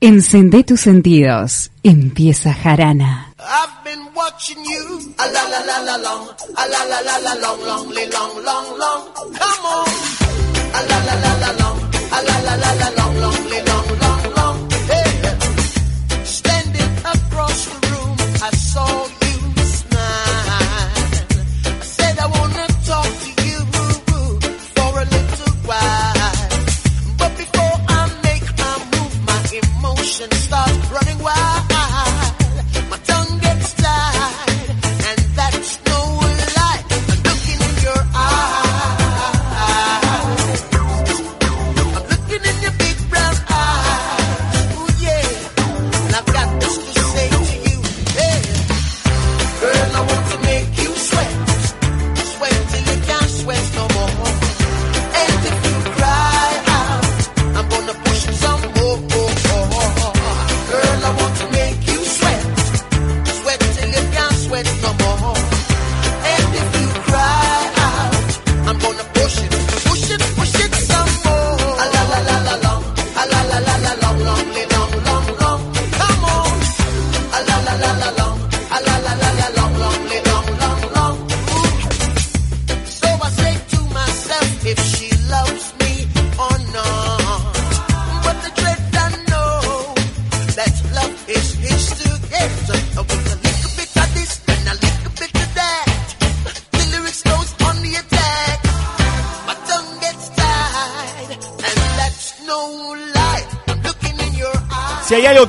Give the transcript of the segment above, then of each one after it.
Encendé tus sentidos. Empieza Jarana. I've been watching you. A la la la la long. A la la la la long, long, long, long, long. Come on. A la la la la long. A la la la la long, long, long, long, long. Hey. Standing across the room, I saw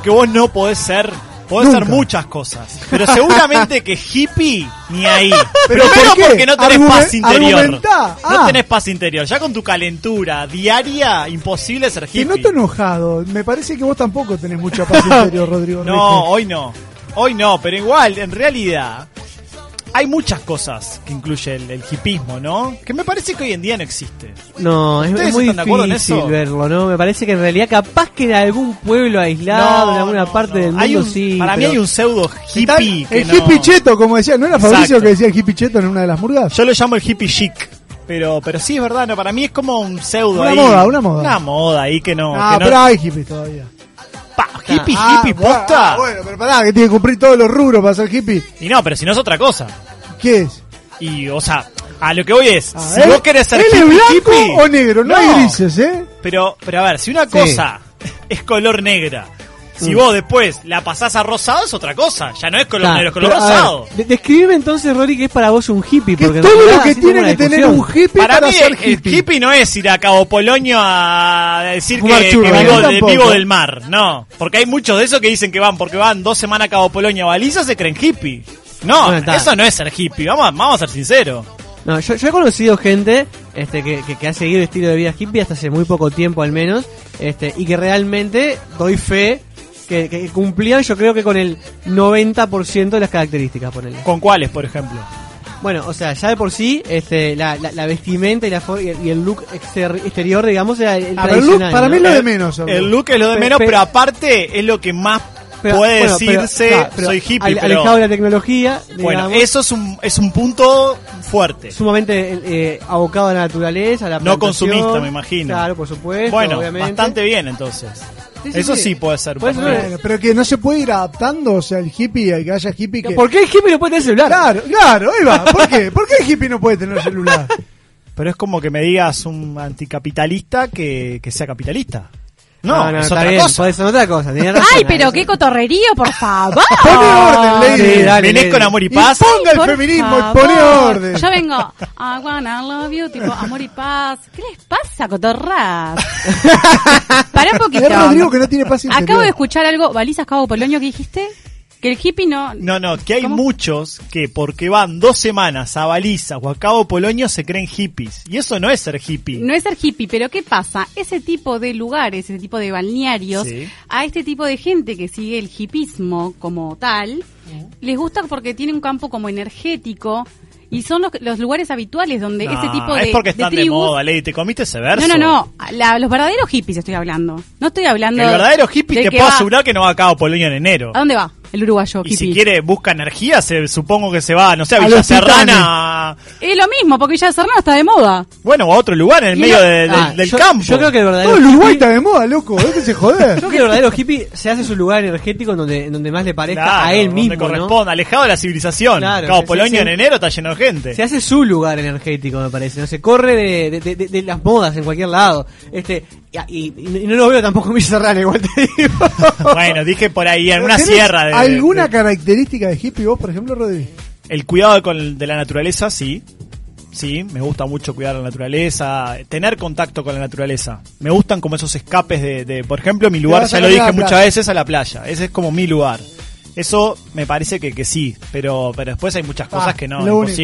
que vos no podés ser, podés Nunca. ser muchas cosas. Pero seguramente que hippie, ni ahí. ¿Pero Primero por porque no tenés paz interior. No Ah. tenés paz interior. Ya con tu calentura diaria, imposible ser Te hippie. noto enojado. Me parece que vos tampoco tenés mucha paz interior, Rodrigo. No, hoy no. Hoy no, pero igual, en realidad, hay muchas cosas que incluye el, el hipismo, ¿no? Que me parece que hoy en día no existe. No, es, ¿Ustedes es muy difícil verlo, ¿no? Me parece que en realidad capaz que en algún pueblo aislado, No, en alguna no, parte no. del mundo Hay un- sí. para mí pero- hay un pseudo hippie que el no- hippie cheto, como decía. ¿No era Fabricio Exacto. que decía el hippie cheto en una de las murgas? Yo lo llamo el hippie chic. Pero, pero sí es verdad, no, para mí es como un pseudo Una ahí. moda, una moda. Una moda ahí que no. ah, que no- pero hay hippies todavía. Hippie, Ah, hippie, posta. ah, bueno, pero pará, que tiene que cumplir todos los rubros para ser hippie. Y no, pero si no es otra cosa. ¿Qué es? Y, o sea, a lo que voy es, Ah, si ¿él- vos querés ser ¿él hippie, es blanco hippie- o negro? No, hay grises, ¿eh? Pero, pero a ver, si una Sí. cosa es color negra, si Mm. vos después la pasás a rosado es otra cosa. Ya no es color negro, es color pero, a ver, rosado. de- describime entonces, Rory, que es para vos un hippie. Que porque en todo lo que así tengo tiene una que tener discusión. un hippie Para, para, mí ser el hippie. hippie no es ir a Cabo Polonio a decir Fumar que, churros, vivo, de- tampoco. vivo del mar. No, porque hay muchos de esos que dicen que van porque van dos semanas a Cabo Polonio a Baliza se creen hippie. No, Bueno, está. eso no es ser hippie. Vamos, a- vamos a ser sinceros. No, yo, yo he conocido gente este, que, que, que ha seguido el estilo de vida hippie hasta hace muy poco tiempo al menos, este, y que realmente doy fe que, que cumplían yo creo que con el 90% de las características, ponele. ¿Con cuáles, por ejemplo? Bueno, o sea, ya de por sí, este, la, la, la vestimenta y, la for- y el- look exter- exterior, digamos, era el, el Ah, pero el look para ¿no? mí es lo de menos. el El look. es lo de Pe- menos, pe- pero aparte es lo que más Pero, puede bueno, pero, decirse claro, soy hippie. pero- Alejado de la tecnología, bueno, digamos, eso es un, es un punto fuerte. sumamente eh, abocado a la naturaleza, a la No consumista, me imagino. Claro, por supuesto, Bueno, obviamente. bastante bien entonces. Sí, sí, Eso sí. sí puede ser. Puede porque- ser. Bueno, pero que no se puede ir adaptando, o sea, el hippie, el que haya hippie que... ¿Por qué el hippie no puede tener celular? Claro, claro, ahí va. ¿Por qué? ¿Por qué el hippie no puede tener celular? Pero es como que me digas un anticapitalista que, que sea capitalista. No, No, no, es otra bien, cosa. puede ser otra cosa. tenés razón, Ay, pero qué cotorrerío, por favor. Pone orden, Lady. Sí, dale, Venés Lady. con amor y Y paz. ponga el Por feminismo y favor. pone orden. Yo vengo, I wanna love you, tipo amor y paz. ¿Qué les pasa, cotorras? Pará un poquito. Es Rodrigo que no tiene paz interior. Acabo de escuchar algo. ¿Balizas Cabo Polonio que dijiste? Que el hippie no... No, no, que hay ¿Cómo? muchos que porque van dos semanas a Baliza o a Cabo Polonio se creen hippies. Y eso no es ser hippie. No es ser hippie, pero ¿qué pasa? Ese tipo de lugares, ese tipo de balnearios, Sí. a este tipo de gente que sigue el hippismo como tal, les gusta porque tiene un campo como energético y son los, los lugares habituales donde No, ese tipo de, es porque de están de, tribus- moda, Lady. ¿Te comiste ese verso? No, no, no. La- los verdaderos hippies estoy hablando. No estoy hablando. El verdadero hippie te puedo va- asegurar que no va a Cabo Polonio en enero. ¿A dónde va el uruguayo Y si quiere, busca energía, se, supongo que se va, no sé, a A Villa los Serrana. Es lo mismo, porque ya Serrano está de moda. Bueno, o a otro lugar en el Y medio no- de- del- Ah, del yo, campo. Yo creo que el verdadero Todo el Uruguay hippie- está de moda, loco. Déjese joder. Creo que el verdadero hippie se hace su lugar energético en donde, en donde más le parezca Claro, a él donde mismo, ¿no? corresponda, alejado de la civilización. Claro, Cabo sí. en enero está lleno de gente. Se hace su lugar energético, me parece. No se corre de, de, de- de las modas en cualquier lado. Este y, no lo veo tampoco Villa Serrana, igual te digo. Bueno, dije por ahí, en una ¿Tenés sierra. De, ¿Alguna de- característica de hippie vos, por ejemplo, Rodri? el cuidado con, de la naturaleza, sí. Sí, me gusta mucho cuidar la naturaleza, tener contacto con la naturaleza. Me gustan como esos escapes de, de- por ejemplo, mi lugar, ya lo dije muchas veces, a la playa. Ese es como mi lugar. Eso me parece que, que sí, pero, pero después hay muchas cosas Ah, que no, lo único.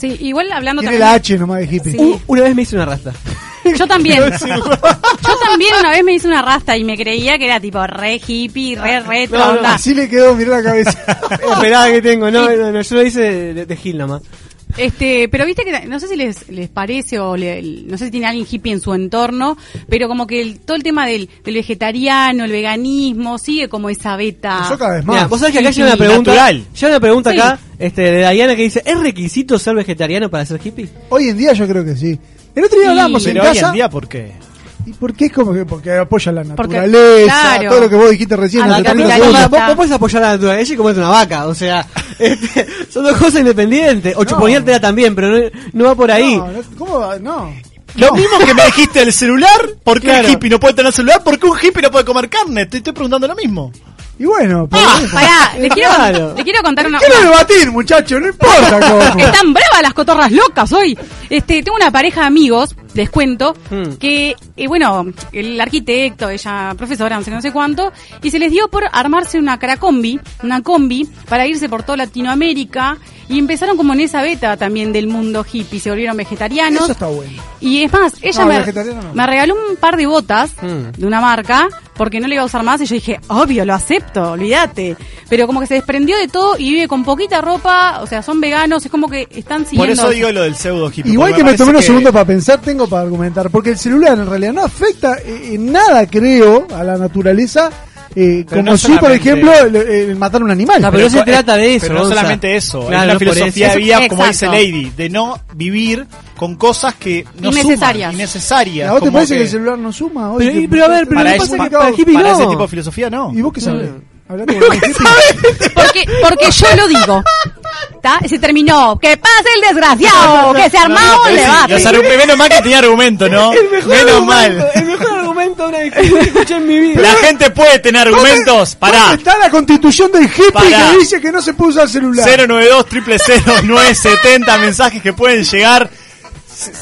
Sí, igual hablando Tiene también. la H nomás de hippie. Sí. U- una vez me hice una rasta. Yo también. Yo también una vez me hice una rasta y me creía que era tipo re hippie, re retro, No, no. Así le quedó, mirá la cabeza. Esperada que tengo, no, no, no, yo lo hice de, de, de Gil nomás. Este, pero viste que no sé si les, les parece o le- no sé si tiene alguien hippie en su entorno, pero como que el- todo el tema del, del vegetariano, el veganismo, sigue como esa beta. Yo cada vez más. Vos sabés que acá Sí, llega una pregunta. natural. Llega una pregunta Sí. acá, este, de Diana que dice, ¿es requisito ser vegetariano para ser hippie? Hoy en día yo creo que sí. El otro día Sí, hablamos en Pero hoy casa. en día, ¿por qué? ¿Y por qué es como que porque apoya la Porque- naturaleza? claro. Todo lo que vos dijiste recién. A en la los Acá, 30 capitalista. vos, vos- podés apoyar a la naturaleza y comerte una vaca, o sea, este, son dos cosas independientes. O chuponeártela también, pero no, no va por ahí. No, no, ¿Cómo va? No. Lo mismo que me dijiste del celular, ¿por qué Claro. el hippie no puede tener celular? ¿Por qué un hippie no puede comer carne? Te estoy preguntando lo mismo. Y bueno, por Ah, pará, le quiero, Claro. le quiero contar una, Quiero debatir, muchachos, no importa cómo. Están bravas las cotorras locas hoy. Este, tengo una pareja de amigos, les cuento, Hmm. que, eh, bueno, el arquitecto, ella profesora, no sé, no sé cuánto, y se les dio por armarse una caracombi, una combi, para irse por toda Latinoamérica, y empezaron como en esa beta también del mundo hippie, se volvieron vegetarianos. Eso está bueno. Y es más, ella No, me, no. me regaló un par de botas Mm. de una marca porque no le iba a usar más y yo dije, obvio, lo acepto, olvídate. Pero como que se desprendió de todo y vive con poquita ropa, o sea, son veganos, es como que están siguiendo... Por eso digo lo del pseudo hippie. Igual que me tomé unos que- segundos para pensar, tengo para argumentar. Porque el celular en realidad no afecta eh, en nada, creo, a la naturaleza. Eh, Pero como no si, por ejemplo, el, el matar un animal. No, pero no se co- trata de eso, Pero no solamente eso. Claro, es por filosofía de vida, como dice. Lady, de no vivir con cosas que no Innecesarias. suman, innecesarias. ¿A vos te parece que... el celular no suma? Hoy Pero- que- pero a ver, pero para, que eso- que para el para no. ese tipo de filosofía no. ¿Y vos qué sabés? Mm. El. Porque, porque yo lo digo. ¿Está? Se terminó. ¡Que pase el desgraciado! ¡Que se armó No, un pero debate! menos mal que tenía argumento, ¿no? Menos argumento, mal. El mejor argumento de una discusión que escuché en mi vida. La gente puede tener argumentos. Pará. ¿Dónde está la constitución del hippie Pará. que dice que no se puede usar celular? 092 970 mensajes que pueden llegar.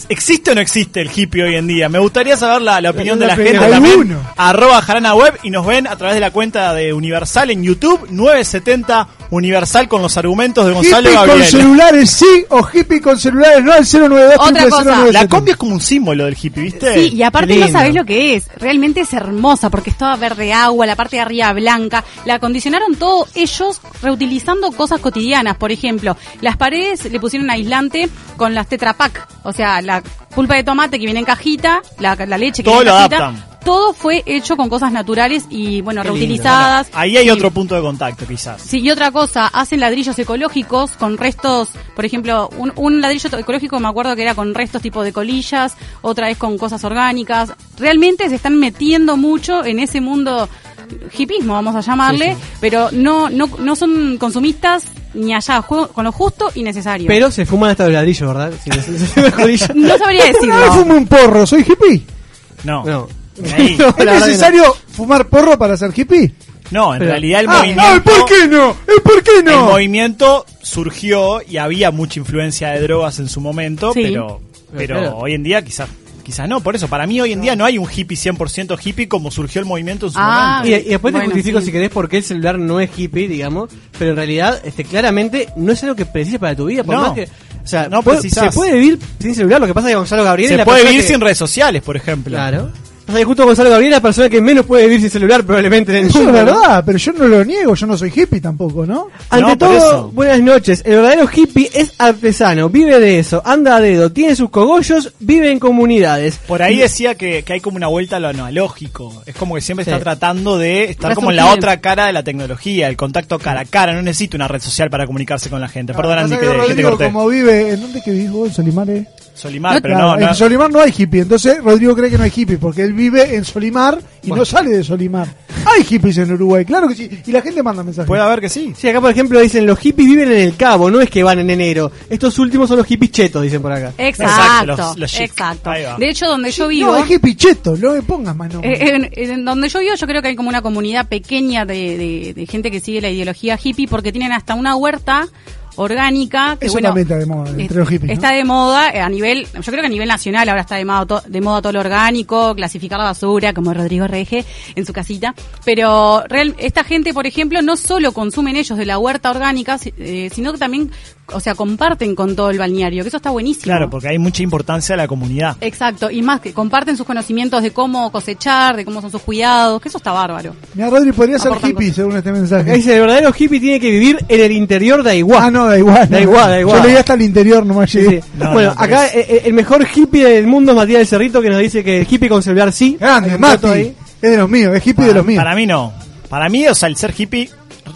¿Existe o no existe el hippie hoy en día? Me gustaría saber la, la opinión de la gente también. Arroba Jarana Web y nos ven a través de la cuenta de Universal en YouTube 970 Universal con los argumentos de Gonzalo Hippie con Gabriel. celulares sí o hippie con celulares no al 092 Otra cosa. 0970. La combi es como un símbolo del hippie, ¿viste? Sí, y aparte no sabés lo que es. Realmente es hermosa porque es toda verde agua, la parte de arriba blanca. La acondicionaron todo ellos reutilizando cosas cotidianas. Por ejemplo, las paredes le pusieron aislante con las Tetra Pak. O sea, la pulpa de tomate que viene en cajita, la, la leche que Todo viene en lo cajita. adaptan. Todo fue hecho con cosas naturales y, bueno, Qué lindo. reutilizadas. Ahí hay Y- otro punto de contacto, quizás. Sí, y otra cosa, hacen ladrillos ecológicos con restos, por ejemplo, un, un ladrillo ecológico me acuerdo que era con restos tipo de colillas, otra vez con cosas orgánicas. Realmente se están metiendo mucho en ese mundo hipismo, vamos a llamarle, pero no, no, no son consumistas ni allá, juego con lo justo y necesario. Pero se fuman hasta los ladrillos, ¿verdad? Si no sabría decirlo. fumé un porro, ¿soy hippie? No. No. Ahí. ¿Es necesario fumar porro para ser hippie? No, en Pero- realidad el ah, movimiento. ah, ¿por qué no? ¿Eh, ¿Por qué El no? movimiento surgió y había mucha influencia de drogas en su momento, Sí. pero, pero Claro. hoy en día quizás quizás no. Por eso, para mí hoy en día no hay un hippie 100% hippie como surgió el movimiento en su Ah, momento. Y, y después te Bueno, justifico sí. si querés por qué el celular no es hippie, digamos, pero en realidad, este, claramente no es algo que precises para tu vida, por No. más que, o sea, No puede- precisás. se puede vivir sin celular, lo que pasa es que Gonzalo Gabriel es Se la puede persona vivir que- sin redes sociales, por ejemplo. Claro. O sea, justo Gonzalo Gabriel es la persona que menos puede vivir sin celular probablemente en el Eso es. ¿no? verdad, pero yo no lo niego, yo no soy hippie tampoco, ¿no? Ante No, todo, eso. buenas noches. El verdadero hippie es artesano, vive de eso, anda a dedo, tiene sus cogollos, vive en comunidades. Por ahí decía que, que hay como una vuelta a lo analógico. Es como que siempre Sí. está tratando de estar como en la otra cara de la tecnología, el contacto cara a cara. No necesita una red social para comunicarse con la gente. Perdón, Andy, que, que te corté. como vive, ¿en dónde que vivís vos? En Solimar, pero Claro, no, no. En Solimar no hay hippie, entonces Rodrigo cree que no hay hippie, porque él vive en Solimar y no sale de Solimar. Hay hippies en Uruguay, claro que sí, y la gente manda mensajes. Puede haber que sí. Sí, acá por ejemplo dicen los hippies viven en el cabo, no es que van en enero. Estos últimos son los hippies chetos, dicen por acá. Exacto, Exacto, los- los. De hecho, donde yo No, vivo, es hippie cheto, no me pongas más eh, en, en donde yo vivo, yo creo que hay como una comunidad pequeña de, de- de gente que sigue la ideología hippie porque tienen hasta una huerta orgánica que Eso bueno también está de moda, entre es- los hippies, ¿no? está de moda eh, a nivel yo creo que a nivel nacional ahora está de moda, to- de moda todo lo orgánico clasificar la basura como Rodrigo Rege en su casita pero real, esta gente por ejemplo no solo consumen ellos de la huerta orgánica eh, sino que también o sea comparten con todo el balneario que eso está buenísimo Claro, porque hay mucha importancia a la comunidad. Exacto, y más que comparten sus conocimientos de cómo cosechar, de cómo son sus cuidados, que eso está bárbaro. Mira, Rodri podría ser hippie según este mensaje. dice el verdadero hippie tiene que vivir en el interior de Aiguá. Ah, no, da igual. Da igual, da igual. Yo leí hasta el interior, nomás Sí, llegué. sí. No, bueno, no, acá es- eh, eh, el mejor hippie del mundo es Matías del Cerrito que nos dice que el hippie con celular sí. Grande, Mati. ahí. Es de los míos, es hippie de los míos. Para mí no. Para mí, o sea, el ser hippie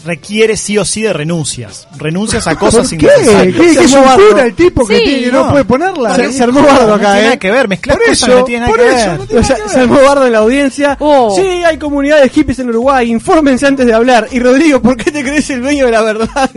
requiere sí o sí de renuncias. Renuncias a cosas ¿Por qué? innecesarias. ¿Qué? ¿Que es un armó bardo. cura el tipo que Sí. tiene, no, No. puede ponerla? Se- se armó bardo No acá, tiene ¿eh? nada que ver, mezclar Por cosas eso, no tiene nada por que eso, ver. no tiene O sea, nada que se ver. armó bardo en la audiencia. Oh. Sí, hay comunidades hippies en Uruguay. Infórmense antes de hablar. Y Rodrigo, ¿por qué te crees el dueño de la verdad?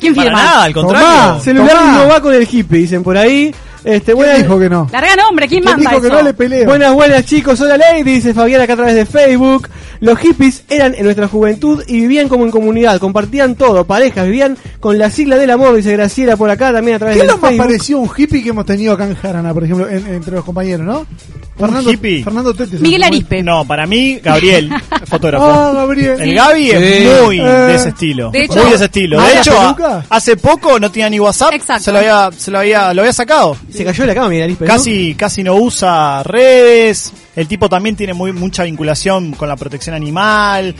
¿Quién Para firma? nada, al contrario. Tomá. celular Tomá. no va con el hippie, dicen por ahí. Este, ¿Quién buenas, dijo que no? Larga nombre, ¿quién ¿Quién manda dijo que no le peleo? buenas, buenas chicos. Hola Lady, dice Fabián acá a través de Facebook. Los hippies eran en nuestra juventud y vivían como en comunidad. Compartían todo, parejas, vivían con la sigla del amor, dice Graciela por acá también a través ¿Qué es de lo más Facebook. parecido a un hippie que hemos tenido acá en Jarana, por ejemplo, en- entre los compañeros, no? Fernando, hippie? Fernando Tetes. Miguel Arispe. No, para mí, Gabriel, fotógrafo. Ah, Gabriel. El Gaby es Sí. muy Eh. de ese estilo. De hecho- muy de ese estilo. ¿Ah, De hecho, a- hace poco no tenía ni WhatsApp. Exacto. Se lo había, se lo había, lo había sacado. Se cayó de la cama, Miguel Arispe, ¿no? Casi, casi no usa redes. El tipo también tiene muy, mucha vinculación con la protección animal.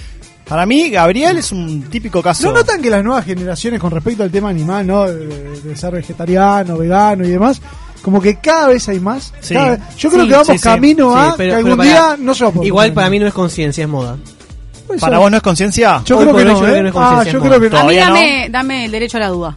Para mí, Gabriel es un típico caso. ¿No notan que las nuevas generaciones con respecto al tema animal, ¿no? De, de ser vegetariano, vegano y demás, como que cada vez hay más? Sí. Cada vez- yo creo Sí, que vamos sí, camino Sí, a pero- que algún para- día no se va a poder Igual para mí no es conciencia, es moda. ¿Para vos no es conciencia? Yo creo que hoy no, yo creo ¿eh? que no es Ah, conciencia, yo es creo moda. que no. A mí dame, dame el derecho a la duda.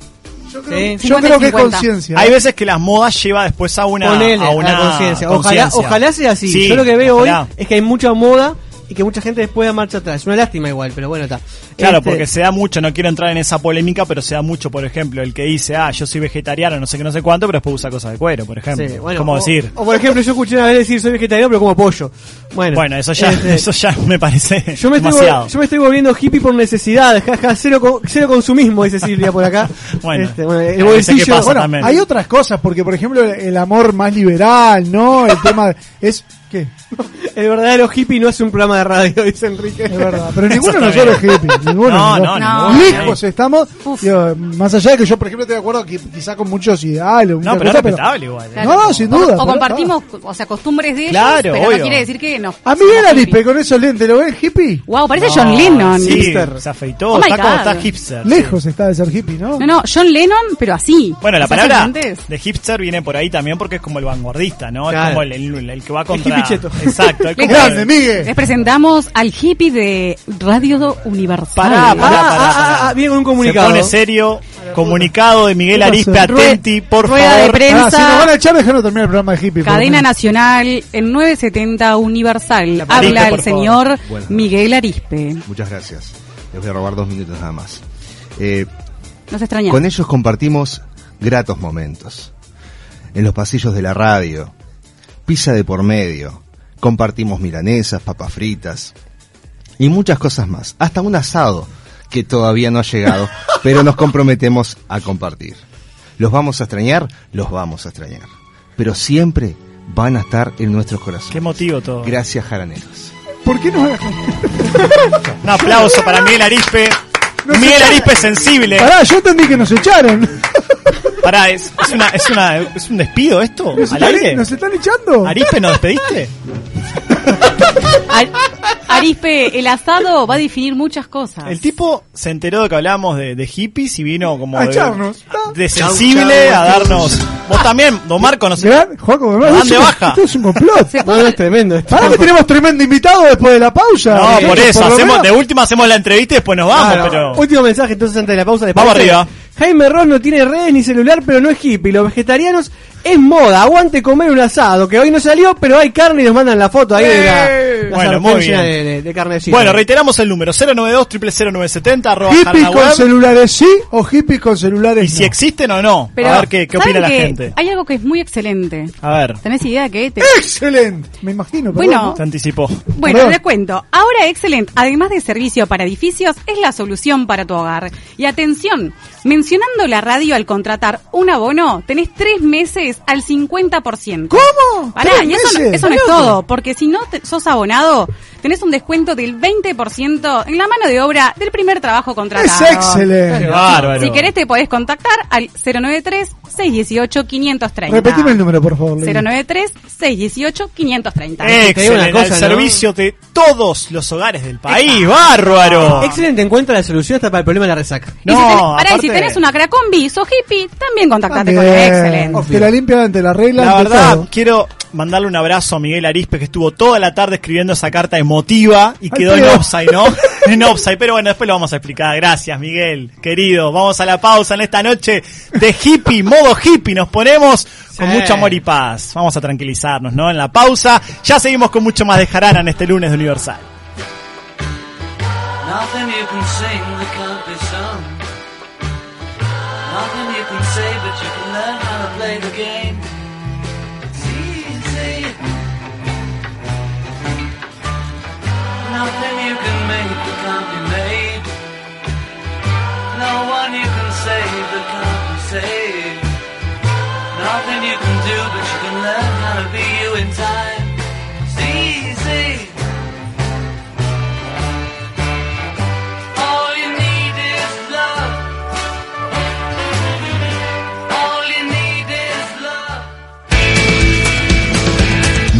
Yo creo, Sí. yo creo que es 50-50. conciencia. Hay veces que las modas lleva después a una, Ponele a a una conciencia. Ojalá, ojalá sea así. Sí, Yo lo que veo ojalá. hoy es que hay mucha moda y que mucha gente después da marcha atrás. Una lástima igual, pero bueno, está. Claro, Este, porque se da mucho, no quiero entrar en esa polémica, pero se da mucho, por ejemplo, el que dice, ah, yo soy vegetariano, no sé qué, no sé cuánto, pero después usa cosas de cuero, por ejemplo. sí, bueno, ¿Cómo o- decir? O, por ejemplo, yo escuché una vez decir soy vegetariano pero como pollo. Bueno, Bueno, eso ya, este, eso ya me parece yo me, estoy, demasiado. vol- yo me estoy volviendo hippie por necesidad, jaja, cero, co- cero consumismo, dice Silvia por acá. Bueno, Este, bueno, el bolsillo, bueno, también. Hay otras cosas, porque por ejemplo el, amor más liberal, ¿no? El tema de- es ¿qué? el verdadero hippie no hace un programa de radio, dice Enrique. Es verdad, pero ninguno de nosotros es hippie, ninguno. No, no, No. Lejos estamos, digo, más allá de que yo, por ejemplo, estoy de acuerdo que quizá con muchos ideales, No, pero es cosas, respetable igual. ¿eh? No, no, sin duda. O, compartimos, o sea, costumbres de ellos, Claro, pero no quiere decir que no. A Miguel Arispe con esos lentes, ¿lo ven hippie? Wow, parece No, John Lennon. Sí, Hipster. se afeitó, Oh my está como God. está hipster. Lejos está de ser hippie, ¿no? No, no, John Lennon, pero así. Bueno, la palabra de hipster viene por ahí también porque es como el vanguardista, ¿no? Claro. Es como el, el- el que va contra... hippie cheto. Exacto. Es como Grande, el- Miguel. Les presentamos al hippie de Radio Universal. Pará, Ah, pará, ah, pará, ah, ah, con un Se comunicado. pone serio. Comunicado de Miguel. Arispe Atenti, por rueda de favor. prensa. Ah, si nos van a echar, déjanos terminar el programa de hippie. Cadena. Nacional en 970 Universal. Habla el señor. Miguel Arispe. Muchas gracias. Les voy a robar dos minutos nada más. Eh, Nos extraña. con ellos compartimos gratos momentos. En los pasillos de la radio, pizza de por medio, compartimos milanesas, papas fritas y muchas cosas más. Hasta un asado que todavía no ha llegado, pero nos comprometemos a compartir. ¿Los vamos a extrañar? Los vamos a extrañar. Pero siempre van a estar en nuestros corazones. Qué motivo todo. Gracias, jaraneros. ¿Por qué no? Un aplauso para Miguel Arispe. Miguel se- Arispe sensible. Pará, yo entendí que nos echaron. Pará, es, es una, es, una, ¿es un despido esto? ¿Nos ¿Al están, aire? ¿Nos están echando? ¿Arispe nos despediste? Ar- Arispe, el asado va a definir muchas cosas. El tipo se enteró de que hablábamos de, de hippies y vino como A de, echarnos. de sensible a darnos. Vos también, don Marco, no sé. Gran, Juaco, de baja. Esto es un complot. No, es tremendo esto. Ahora que tenemos tremendo invitado después de la pausa. No, Eh, por eso, hacemos, de última hacemos la entrevista y después nos vamos, pero. Último mensaje entonces antes de la pausa. ¿les Vamos arriba. Jaime Ross no tiene redes ni celular, pero no es hippie. Los vegetarianos es moda. Aguante comer un asado, que hoy no salió, pero hay carne y nos mandan la foto ahí de la, la Bueno, muy bien. de, de, de carnecita. Bueno, reiteramos el número 092 0970 arroba ¿Hippies con celulares sí o hippies con celulares Y si existen o no. Pero, a ver qué, qué ¿saben opina la que gente. Hay algo que es muy excelente. A ver, ¿Tenés idea que te... ¡Excelente! Me imagino, Bueno. perdón, se anticipó. Bueno, Perdón. les cuento. Ahora Excellent, además de servicio para edificios, es la solución para tu hogar. Y atención, mencionando la radio al contratar un abono, tenés tres meses al 50%. ¿Cómo? Pará, ¿Tres y eso, no- meses? eso no es todo, porque si no te- sos abonado, tenés un descuento del 20% en la mano de obra del primer trabajo contratado. Es excelente. Qué bárbaro. Si querés te podés contactar al 093-618-530. Repetime el número, por favor. Lili. 093-618-530. te digo una Excelente, cosa, al ¿no? servicio de todos los hogares del país. ¡Bárbaro! Excelente, encuentra la solución hasta para el problema de la resaca. Y si No, tenés, pará, y aparte- si tenés una cracombi, sos hippie, también contactate con También. Excellent. Te la ante la regla. La verdad, quiero mandarle un abrazo a Miguel Arispe que estuvo toda la tarde escribiendo esa carta emotiva y Ay, quedó en offside, ¿no? en offside, pero bueno, después lo vamos a explicar. Gracias, Miguel, querido. Vamos a la pausa en esta noche de hippie, modo hippie. Nos ponemos con Sí. mucho amor y paz. Vamos a tranquilizarnos, ¿no? En la pausa. Ya seguimos con mucho más de Jarana en este lunes de Universal. Nothing you can sing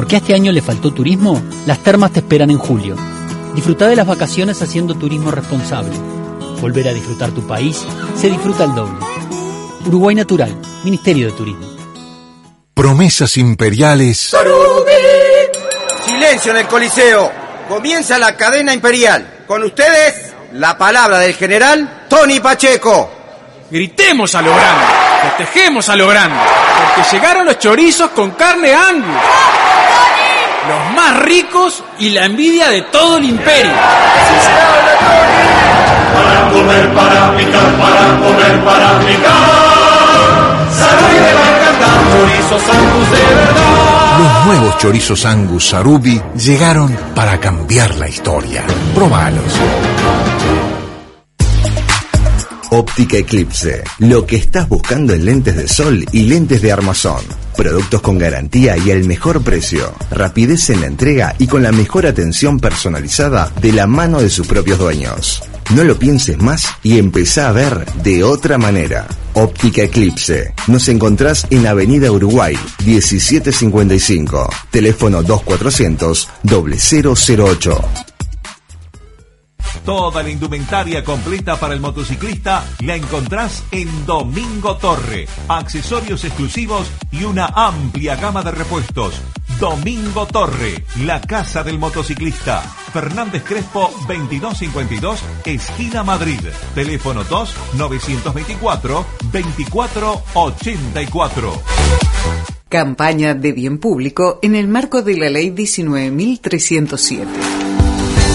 porque a este año le faltó turismo, las termas te esperan en julio. Disfruta de las vacaciones haciendo turismo responsable. Volver a disfrutar tu país se disfruta al doble. Uruguay Natural, Ministerio de Turismo. Promesas imperiales Silencio en el Coliseo. Comienza la cadena imperial. Con ustedes, la palabra del general Tony Pacheco. Gritemos a lo grande, festejemos a lo grande, porque llegaron los chorizos con carne Angus. Los más ricos y la envidia de todo el imperio. Para comer, para picar, para comer, para picar. Salud de chorizos Angus de verdad. Los nuevos chorizos Angus Sarubi llegaron para cambiar la historia. Probalos. Óptica Eclipse. Lo que estás buscando en lentes de sol y lentes de armazón. Productos con garantía y el mejor precio. Rapidez en la entrega y con la mejor atención personalizada de la mano de sus propios dueños. No lo pienses más y empezá a ver de otra manera. Óptica Eclipse. Nos encontrás en Avenida Uruguay, 1755. Teléfono 2400 0008. Toda la indumentaria completa para el motociclista la encontrás en Domingo Torre. Accesorios exclusivos y una amplia gama de repuestos. Domingo Torre, la casa del motociclista. Fernández Crespo 2252, esquina Madrid. Teléfono 2 924 2484. Campaña de bien público en el marco de la Ley 19.307.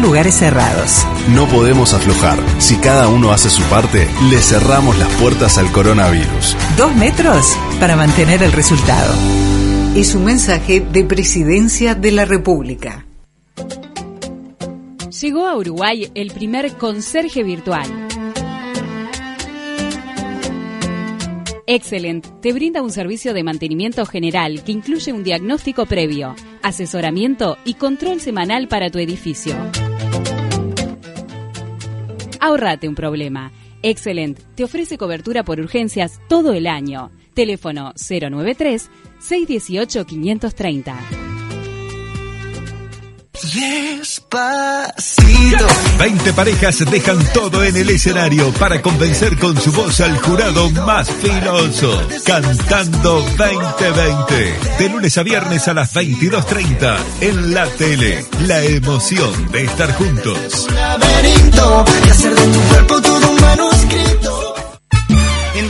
lugares cerrados. No podemos aflojar. Si cada uno hace su parte, le cerramos las puertas al coronavirus. Dos metros para mantener el resultado. Es un mensaje de Presidencia de la República. Llegó a Uruguay el primer conserje virtual. Excellent te brinda un servicio de mantenimiento general que incluye un diagnóstico previo, asesoramiento y control semanal para tu edificio. Ahorrate un problema. Excellent te ofrece cobertura por urgencias todo el año. Teléfono 093 618 530. Despacito. 20 parejas dejan todo en el escenario para convencer con su voz al jurado más filoso. Cantando 2020. De lunes a viernes a las 22.30 en la tele. La emoción de estar juntos. laberinto y hacer de tu cuerpo todo un manuscrito.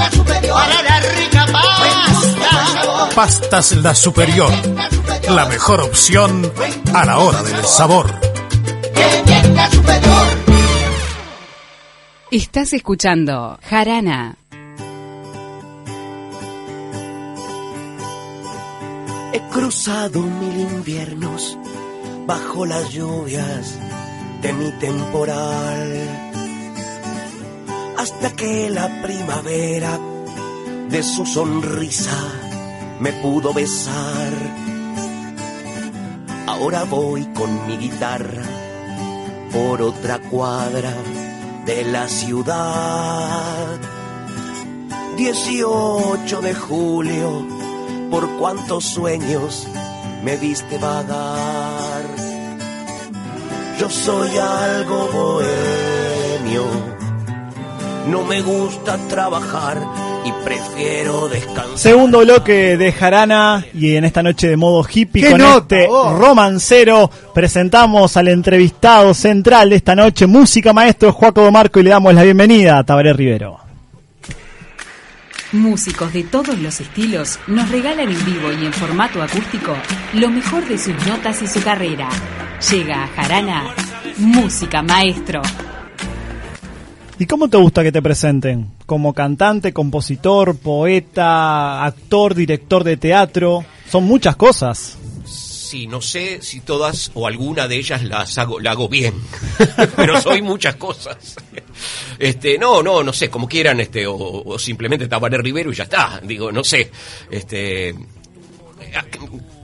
la superior. Para la rica pasta. Pastas La Superior. La mejor opción a la hora del sabor. La superior. Estás escuchando Jarana. He cruzado mil inviernos bajo las lluvias de mi temporal. Hasta que la primavera de su sonrisa me pudo besar. Ahora voy con mi guitarra por otra cuadra de la ciudad. 18 de julio, por cuántos sueños me viste vagar. Yo soy algo bohemio, no me gusta trabajar y prefiero descansar. Segundo bloque de Jarana y en esta noche de modo hippie ¡Qué con nota, este vos! romancero presentamos al entrevistado central de esta noche, música maestro Joaco Marco y le damos la bienvenida a Tabaré Rivero. Músicos de todos los estilos nos regalan en vivo y en formato acústico lo mejor de sus notas y su carrera. Llega a Jarana, Música Maestro. ¿Y cómo te gusta que te presenten? ¿Como cantante, compositor, poeta, actor, director de teatro? Son muchas cosas. Sí, no sé si todas o alguna de ellas las hago, la hago bien, pero soy muchas cosas. Este, no, no, no sé, como quieran, este, o, o simplemente Tabaré Rivero y ya está. Digo, no sé, este,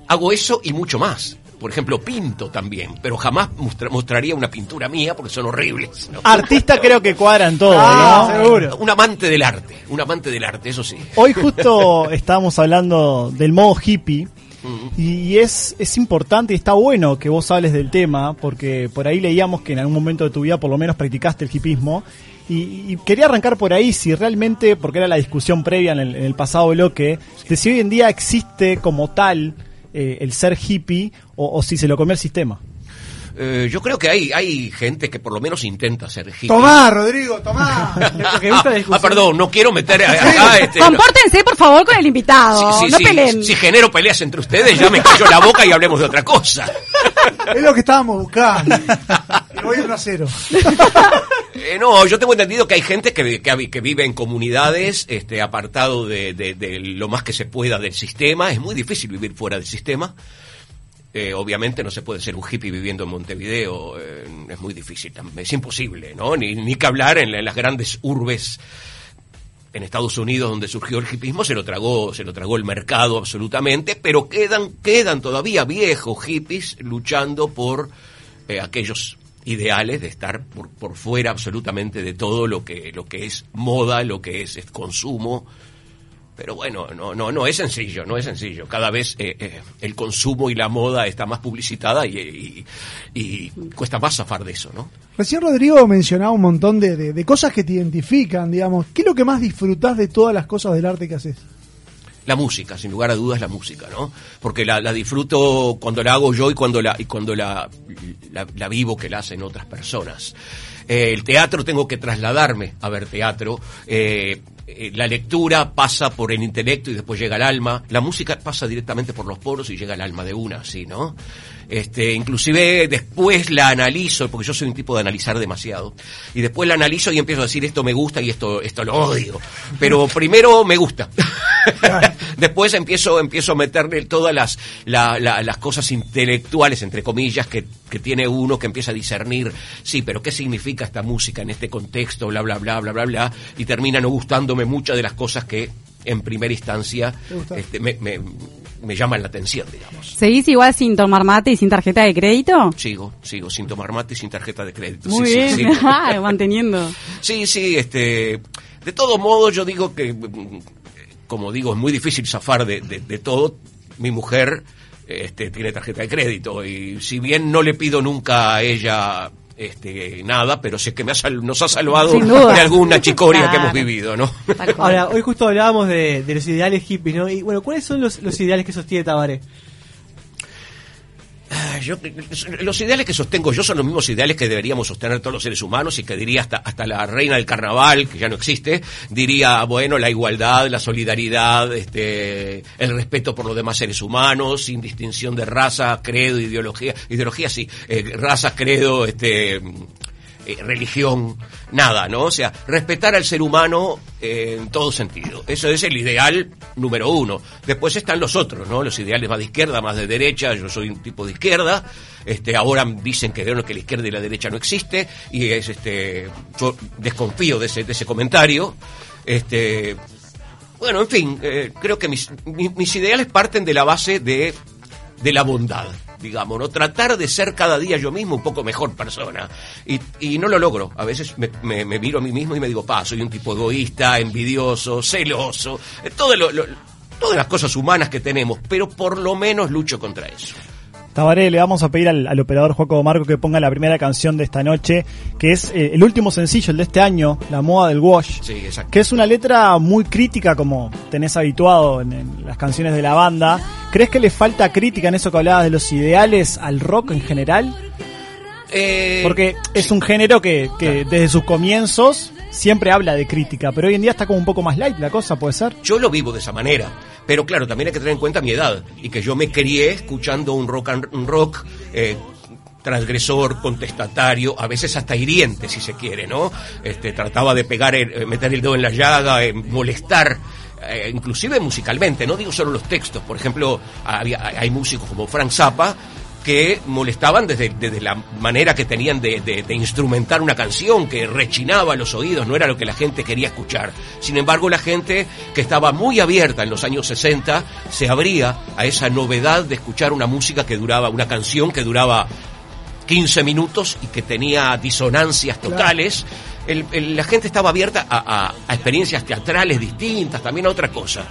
hago eso y mucho más. Por ejemplo, pinto también, pero jamás mostra- mostraría una pintura mía porque son horribles. ¿no? Artista creo que cuadran todo, Ah, ¿no? Un amante del arte, un amante del arte, eso sí. Hoy justo estábamos hablando del modo hippie y es, es importante y está bueno que vos hables del tema porque por ahí leíamos que en algún momento de tu vida por lo menos practicaste el hippismo y, y quería arrancar por ahí si realmente, porque era la discusión previa en el, en el pasado bloque, de si hoy en día existe como tal eh, el ser hippie o, o si se lo comió el sistema. Eh, yo creo que hay, hay gente que por lo menos intenta ser hippie. Tomá, Rodrigo, tomá. ah, perdón, no quiero meter a- este, Compórtense, por favor, con el invitado. Sí, no sí, peleen. Si genero peleas entre ustedes, ya me callo la boca y hablemos de otra cosa. Es lo que estábamos buscando. Voy 1 a 0. Eh, no, yo tengo entendido que hay gente que, que, que vive en comunidades este, apartado de, de- de lo más que se pueda del sistema. Es muy difícil vivir fuera del sistema. Eh, obviamente no se puede ser un hippie viviendo en Montevideo, eh, es muy difícil, es imposible, ¿no? Ni, ni que hablar en, en las grandes urbes en Estados Unidos donde surgió el hipismo se lo tragó, se lo tragó el mercado absolutamente, pero quedan, quedan todavía viejos hippies luchando por eh, aquellos ideales de estar por, por fuera absolutamente de todo lo que, lo que es moda, lo que es, es consumo. Pero bueno, no, no, no es sencillo, no es sencillo. Cada vez eh, eh, el consumo y la moda está más publicitada y, y- y cuesta más zafar de eso, ¿no? Recién Rodrigo mencionaba un montón de, de- de cosas que te identifican, digamos. ¿Qué es lo que más disfrutás de todas las cosas del arte que haces? La música, sin lugar a dudas la música, ¿no? Porque la, la disfruto cuando la hago yo y cuando la, y cuando la, la, la vivo que la hacen otras personas. Eh, el teatro tengo que trasladarme a ver teatro. Eh, eh, la lectura pasa por el intelecto y después llega al alma. La música pasa directamente por los poros y llega al alma de una, así, ¿no? Este, inclusive después la analizo, porque yo soy un tipo de analizar demasiado, y después la analizo y empiezo a decir esto me gusta y esto, esto lo odio. Pero primero me gusta. después empiezo, empiezo a meterle todas las, la- la- las cosas intelectuales, entre comillas, que, que tiene uno que empieza a discernir, sí, pero ¿qué significa esta música en este contexto? Bla, bla, bla, bla, bla, bla, y termina no gustándome muchas de las cosas que en primera instancia este, me, me, me llaman la atención, digamos. ¿Seguís igual sin tomar mate y sin tarjeta de crédito? Sigo, sigo, sin tomar mate y sin tarjeta de crédito. Muy Sí, sí, bien, sí. Ah, manteniendo. Sí, sí, este, de todos modos yo digo que, como digo, es muy difícil zafar de, de- de todo. Mi mujer este, tiene tarjeta de crédito y si bien no le pido nunca a ella este, nada, pero sé que me ha sal- nos ha salvado de alguna chicoria que hemos vivido, ¿no? Ahora, hoy justo hablábamos de, de los ideales hippies, ¿no? Y bueno, ¿cuáles son los, los ideales que sostiene Tabaré? Ah, yo- los ideales que sostengo yo son los mismos ideales que deberíamos sostener todos los seres humanos y que diría hasta, hasta la reina del carnaval, que ya no existe, diría, bueno, la igualdad, la solidaridad, este, el respeto por los demás seres humanos, sin distinción de raza, credo, ideología, ideología sí, eh, raza, credo, este, eh, religión, nada, ¿no? O sea, respetar al ser humano eh, en todo sentido. Eso es el ideal número uno. Después están los otros, ¿no? Los ideales más de izquierda, más de derecha. Yo soy un tipo de izquierda. Este, ahora dicen que, bueno, que la izquierda y la derecha no existe y es este, yo desconfío de ese, de ese comentario. Este, bueno, en fin, eh, creo que mis, mis, mis ideales parten de la base de, de la bondad, digamos, ¿no? Tratar de ser cada día yo mismo un poco mejor persona. Y, y no lo logro. A veces me, me- miro a mí mismo y me digo, pa, soy un tipo egoísta, envidioso, celoso, eh, todo lo- todas las cosas humanas que tenemos, pero por lo menos lucho contra eso. Tabaré, le vamos a pedir al, al operador Joaco Marco que ponga la primera canción de esta noche, que es eh, el último sencillo, el de este año, La Moda del Wash. Sí, exacto. Que es una letra muy crítica, como tenés habituado en, en las canciones de la banda. ¿Crees que le falta crítica en eso que hablabas de los ideales al rock en general? Eh, Porque es un género que, que desde sus comienzos siempre habla de crítica, pero hoy en día está como un poco más light la cosa, ¿puede ser? Yo lo vivo de esa manera. Pero claro, también hay que tener en cuenta mi edad y que yo me crié escuchando un rock, and- rock eh, transgresor, contestatario, a veces hasta hiriente, si se quiere, ¿no? Este, trataba de pegar, el- eh, meter el dedo en la llaga, eh, molestar, inclusive musicalmente, no digo solo los textos. Por ejemplo, había- hay músicos como Frank Zappa que molestaban desde, desde la manera que tenían de, de- de instrumentar una canción, que rechinaba los oídos, no era lo que la gente quería escuchar. Sin embargo, la gente que estaba muy abierta en los años 60 se abría a esa novedad de escuchar una música que duraba, una canción que duraba 15 minutos y que tenía disonancias totales. El- el- la gente estaba abierta a, a- a experiencias teatrales distintas, también a otra cosa.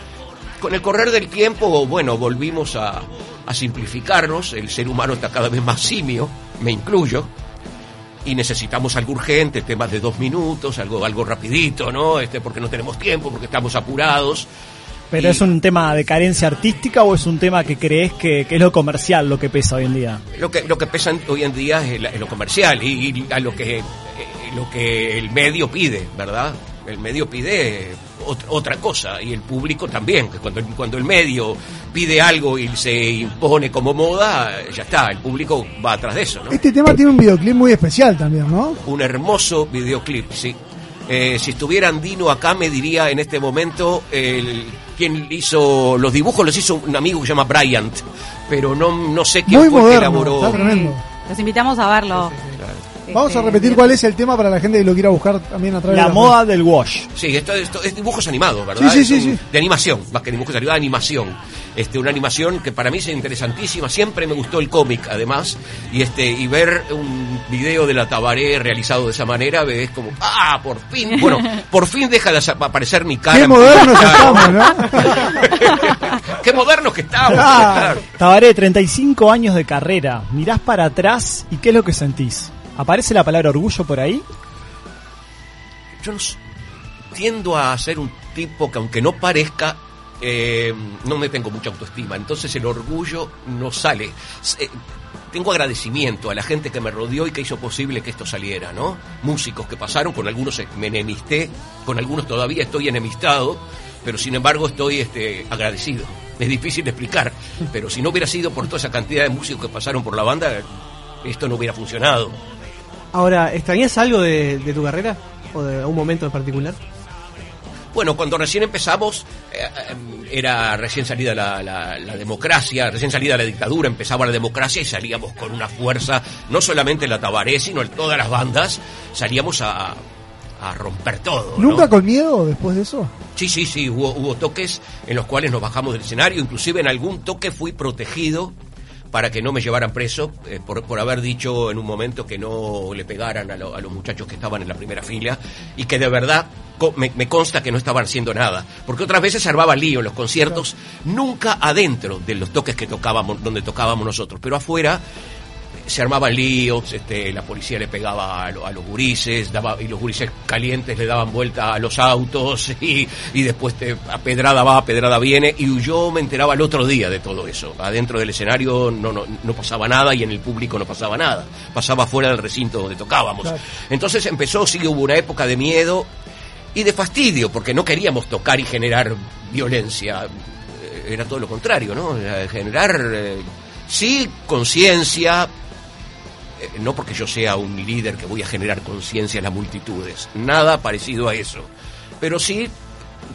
Con el correr del tiempo, bueno, volvimos a, a simplificarnos, el ser humano está cada vez más simio, me incluyo, y necesitamos algo urgente, temas de dos minutos, algo, algo rapidito, ¿no? Este, porque no tenemos tiempo, porque estamos apurados. ¿Pero es un tema de carencia artística o es un tema que crees que, que es lo comercial lo que pesa hoy en día? Lo que, lo que pesa hoy en día es, la- es lo comercial y, y a lo que, eh, lo que el medio pide, ¿verdad? el medio pide otra cosa y el público también, que cuando, cuando el medio pide algo y se impone como moda, ya está, el público va atrás de eso, ¿no? Este tema tiene un videoclip muy especial también, ¿no? Un hermoso videoclip, sí. Eh, si estuviera Andino acá me diría en este momento el, quién hizo los dibujos los hizo un amigo que se llama Bryant, pero no, no sé quién Muy fue el que moderno, elaboró. está tremendo. Los invitamos a verlo. Vamos a Este, repetir cuál es el tema para la gente que lo quiera buscar también a través La de moda del wash. Sí, esto, esto es dibujos animados, ¿verdad? Sí, sí, Es sí, un- sí. De animación, más que dibujos animados, animación. Este, una animación que para mí es interesantísima. Siempre me gustó el cómic, además. Y este, y ver un video de la Tabaré realizado de esa manera, es como, ah, por fin, bueno, por fin deja de aparecer mi cara. Qué modernos estamos, ¿no? Qué modernos que estamos, Ah, claro. Tabaré, 35 años de carrera. Mirás para atrás y ¿qué es lo que sentís? ¿Aparece la palabra orgullo por ahí? yo no tiendo a ser un tipo que aunque no parezca, eh, no me tengo mucha autoestima. Entonces el orgullo no sale. Eh, tengo agradecimiento a la gente que me rodeó y que hizo posible que esto saliera, ¿no? Músicos que pasaron, con algunos eh, me enemisté, con algunos todavía estoy enemistado, pero sin embargo estoy este, agradecido. Es difícil de explicar, pero si no hubiera sido por toda esa cantidad de músicos que pasaron por la banda, esto no hubiera funcionado. Ahora, ¿extrañas algo de, de tu carrera? ¿O de un momento en particular? Bueno, cuando recién empezamos, eh, eh, era recién salida la, la- la democracia, recién salida la dictadura, empezaba la democracia y salíamos con una fuerza, no solamente la Tabaré, sino en todas las bandas, salíamos a, a romper todo. ¿no? ¿Nunca con miedo después de eso? Sí, sí, sí, hubo, hubo toques en los cuales nos bajamos del escenario, inclusive en algún toque fui protegido para que no me llevaran preso eh, por, por haber dicho en un momento que no le pegaran a, lo- a los muchachos que estaban en la primera fila y que de verdad co- me, me consta que no estaban haciendo nada. Porque otras veces se armaba lío en los conciertos, nunca adentro de los toques que tocábamos, donde tocábamos nosotros, pero afuera se armaban líos, este, la policía le pegaba a, lo- a los gurises, daba, y los gurises calientes le daban vuelta a los autos, y, y después te, a pedrada va, a pedrada viene, y yo me enteraba el otro día de todo eso. Adentro del escenario no, no, no pasaba nada y en el público no pasaba nada. Pasaba fuera del recinto donde tocábamos. Claro. Entonces empezó, sí hubo una época de miedo y de fastidio, porque no queríamos tocar y generar violencia. Eh, Era todo lo contrario, ¿no? Era generar, eh, sí, conciencia, no porque yo sea un líder que voy a generar conciencia en las multitudes, nada parecido a eso, pero sí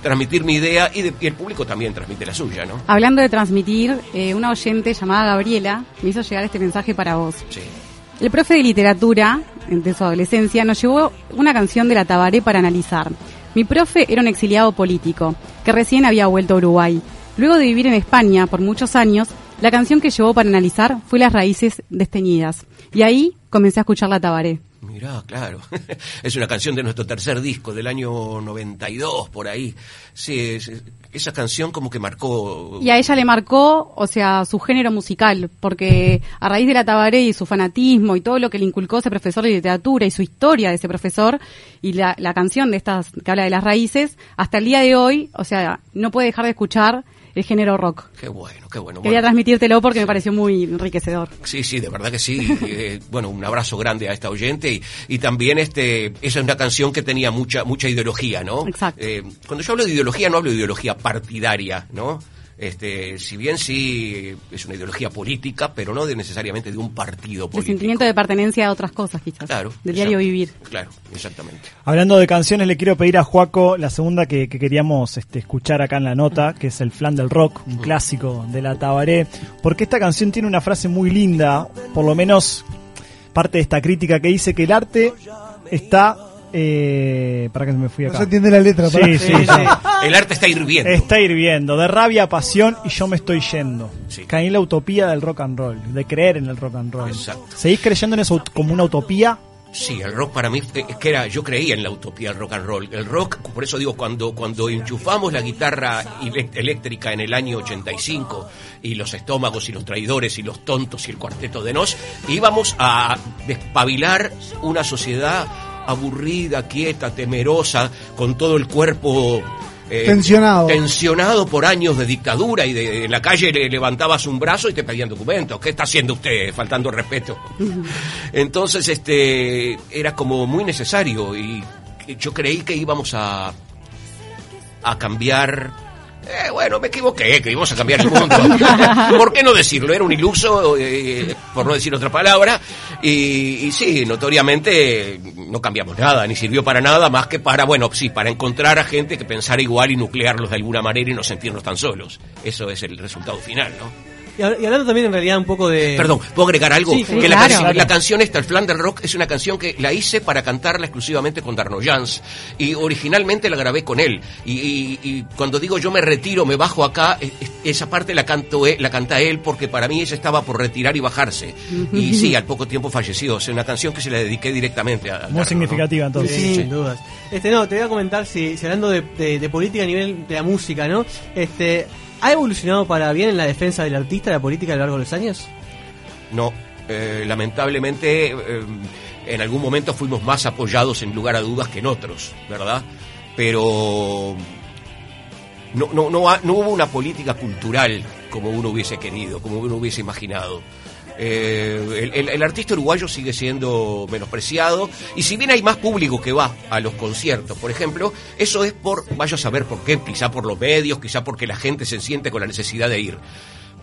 transmitir mi idea y, de- y el público también transmite la suya, ¿no? Hablando de transmitir, eh, una oyente llamada Gabriela me hizo llegar este mensaje para vos. Sí. El profe de literatura de su adolescencia nos llevó una canción de la Tabaré para analizar. Mi profe era un exiliado político que recién había vuelto a Uruguay. Luego de vivir en España por muchos años, la canción que llevó para analizar fue Las raíces desteñidas. Y ahí comencé a escuchar la Tabaré. Mirá, claro. es una canción de nuestro tercer disco, del año 92, por ahí. Sí, es- esa canción como que marcó... Y a ella le marcó, o sea, su género musical, porque a raíz de la Tabaré y su fanatismo y todo lo que le inculcó ese profesor de literatura y su historia de ese profesor y la, la canción de estas que habla de las raíces, hasta el día de hoy, o sea, no puede dejar de escuchar el género rock. Qué bueno, qué bueno. Quería Bueno, transmitírtelo porque me pareció muy enriquecedor. Sí, sí, de verdad que sí. Eh, bueno, un abrazo grande a esta oyente y, y también este, esa es una canción que tenía mucha mucha ideología, ¿no? Exacto. Eh, cuando yo hablo de ideología no hablo de ideología partidaria, ¿no? Este, si bien sí es una ideología política, pero no de necesariamente de un partido El político. sentimiento de pertenencia a otras cosas, quizás. Claro. Del diario vivir. Claro, exactamente. Hablando de canciones, le quiero pedir a Juaco la segunda que, que queríamos este, escuchar acá en la nota, que es el Flan del Rock, un clásico de la Tabaré, porque esta canción tiene una frase muy linda, por lo menos parte de esta crítica que dice que el arte está... Eh, para que me fui acá. No se entiende la letra, Sí, sí, sí. El arte está hirviendo. Está hirviendo, de rabia, pasión y yo me estoy yendo. Caí en la utopía del rock and roll, de creer en el rock and roll. Exacto. ¿Seguís creyendo en eso como una utopía? Sí, el rock para mí es que era, yo creía en la utopía del rock and roll. El rock, por eso digo, cuando, cuando enchufamos la guitarra eléctrica en el año 85 y los estómagos y los traidores y los tontos y el cuarteto de nos, íbamos a despabilar una sociedad aburrida, quieta, temerosa, con todo el cuerpo eh, Tensionado. tensionado por años de dictadura y de, en la calle le levantabas un brazo y te pedían documentos. ¿Qué está haciendo usted? Faltando respeto. Entonces, este, era como muy necesario y yo creí que íbamos a, a cambiar. Eh, bueno, me equivoqué, que íbamos a cambiar el mundo. ¿Por qué no decirlo? Era un iluso, eh, por no decir otra palabra. Y, y sí, notoriamente no cambiamos nada, ni sirvió para nada más que para, bueno, sí, para encontrar a gente que pensara igual y nuclearlos de alguna manera y no sentirnos tan solos. Eso es el resultado final, ¿no? Y, hab- y hablando también en realidad un poco de... Perdón, ¿puedo agregar algo? Sí, que la, claro. canción, la canción esta, el Flan del Rock, es una canción que la hice para cantarla exclusivamente con Darno Jans. Y originalmente la grabé con él. Y, y- y cuando digo yo me retiro, me bajo acá, eh, eh, esa parte la, canto, él- la canta él porque para mí ella estaba por retirar y bajarse. Y sí, al poco tiempo falleció. O sea, una canción que se la dediqué directamente a... Muy Darno, ¿no? significativa entonces. Sí, sin dudas. Este, no, te voy a comentar, si, si hablando de, de- de política a nivel de la música, ¿no? Este, ¿Ha evolucionado para bien en la defensa del artista la política a lo largo de los años? No, eh, lamentablemente eh, en algún momento fuimos más apoyados en lugar a dudas que en otros, ¿verdad? Pero no, no, no, hubo una política cultural como uno hubiese querido, como uno hubiese imaginado. Eh, el, artista uruguayo sigue siendo menospreciado y si bien hay más público que va a los conciertos, por ejemplo, eso es por, vaya a saber por qué, quizá por los medios, quizá porque la gente se siente con la necesidad de ir,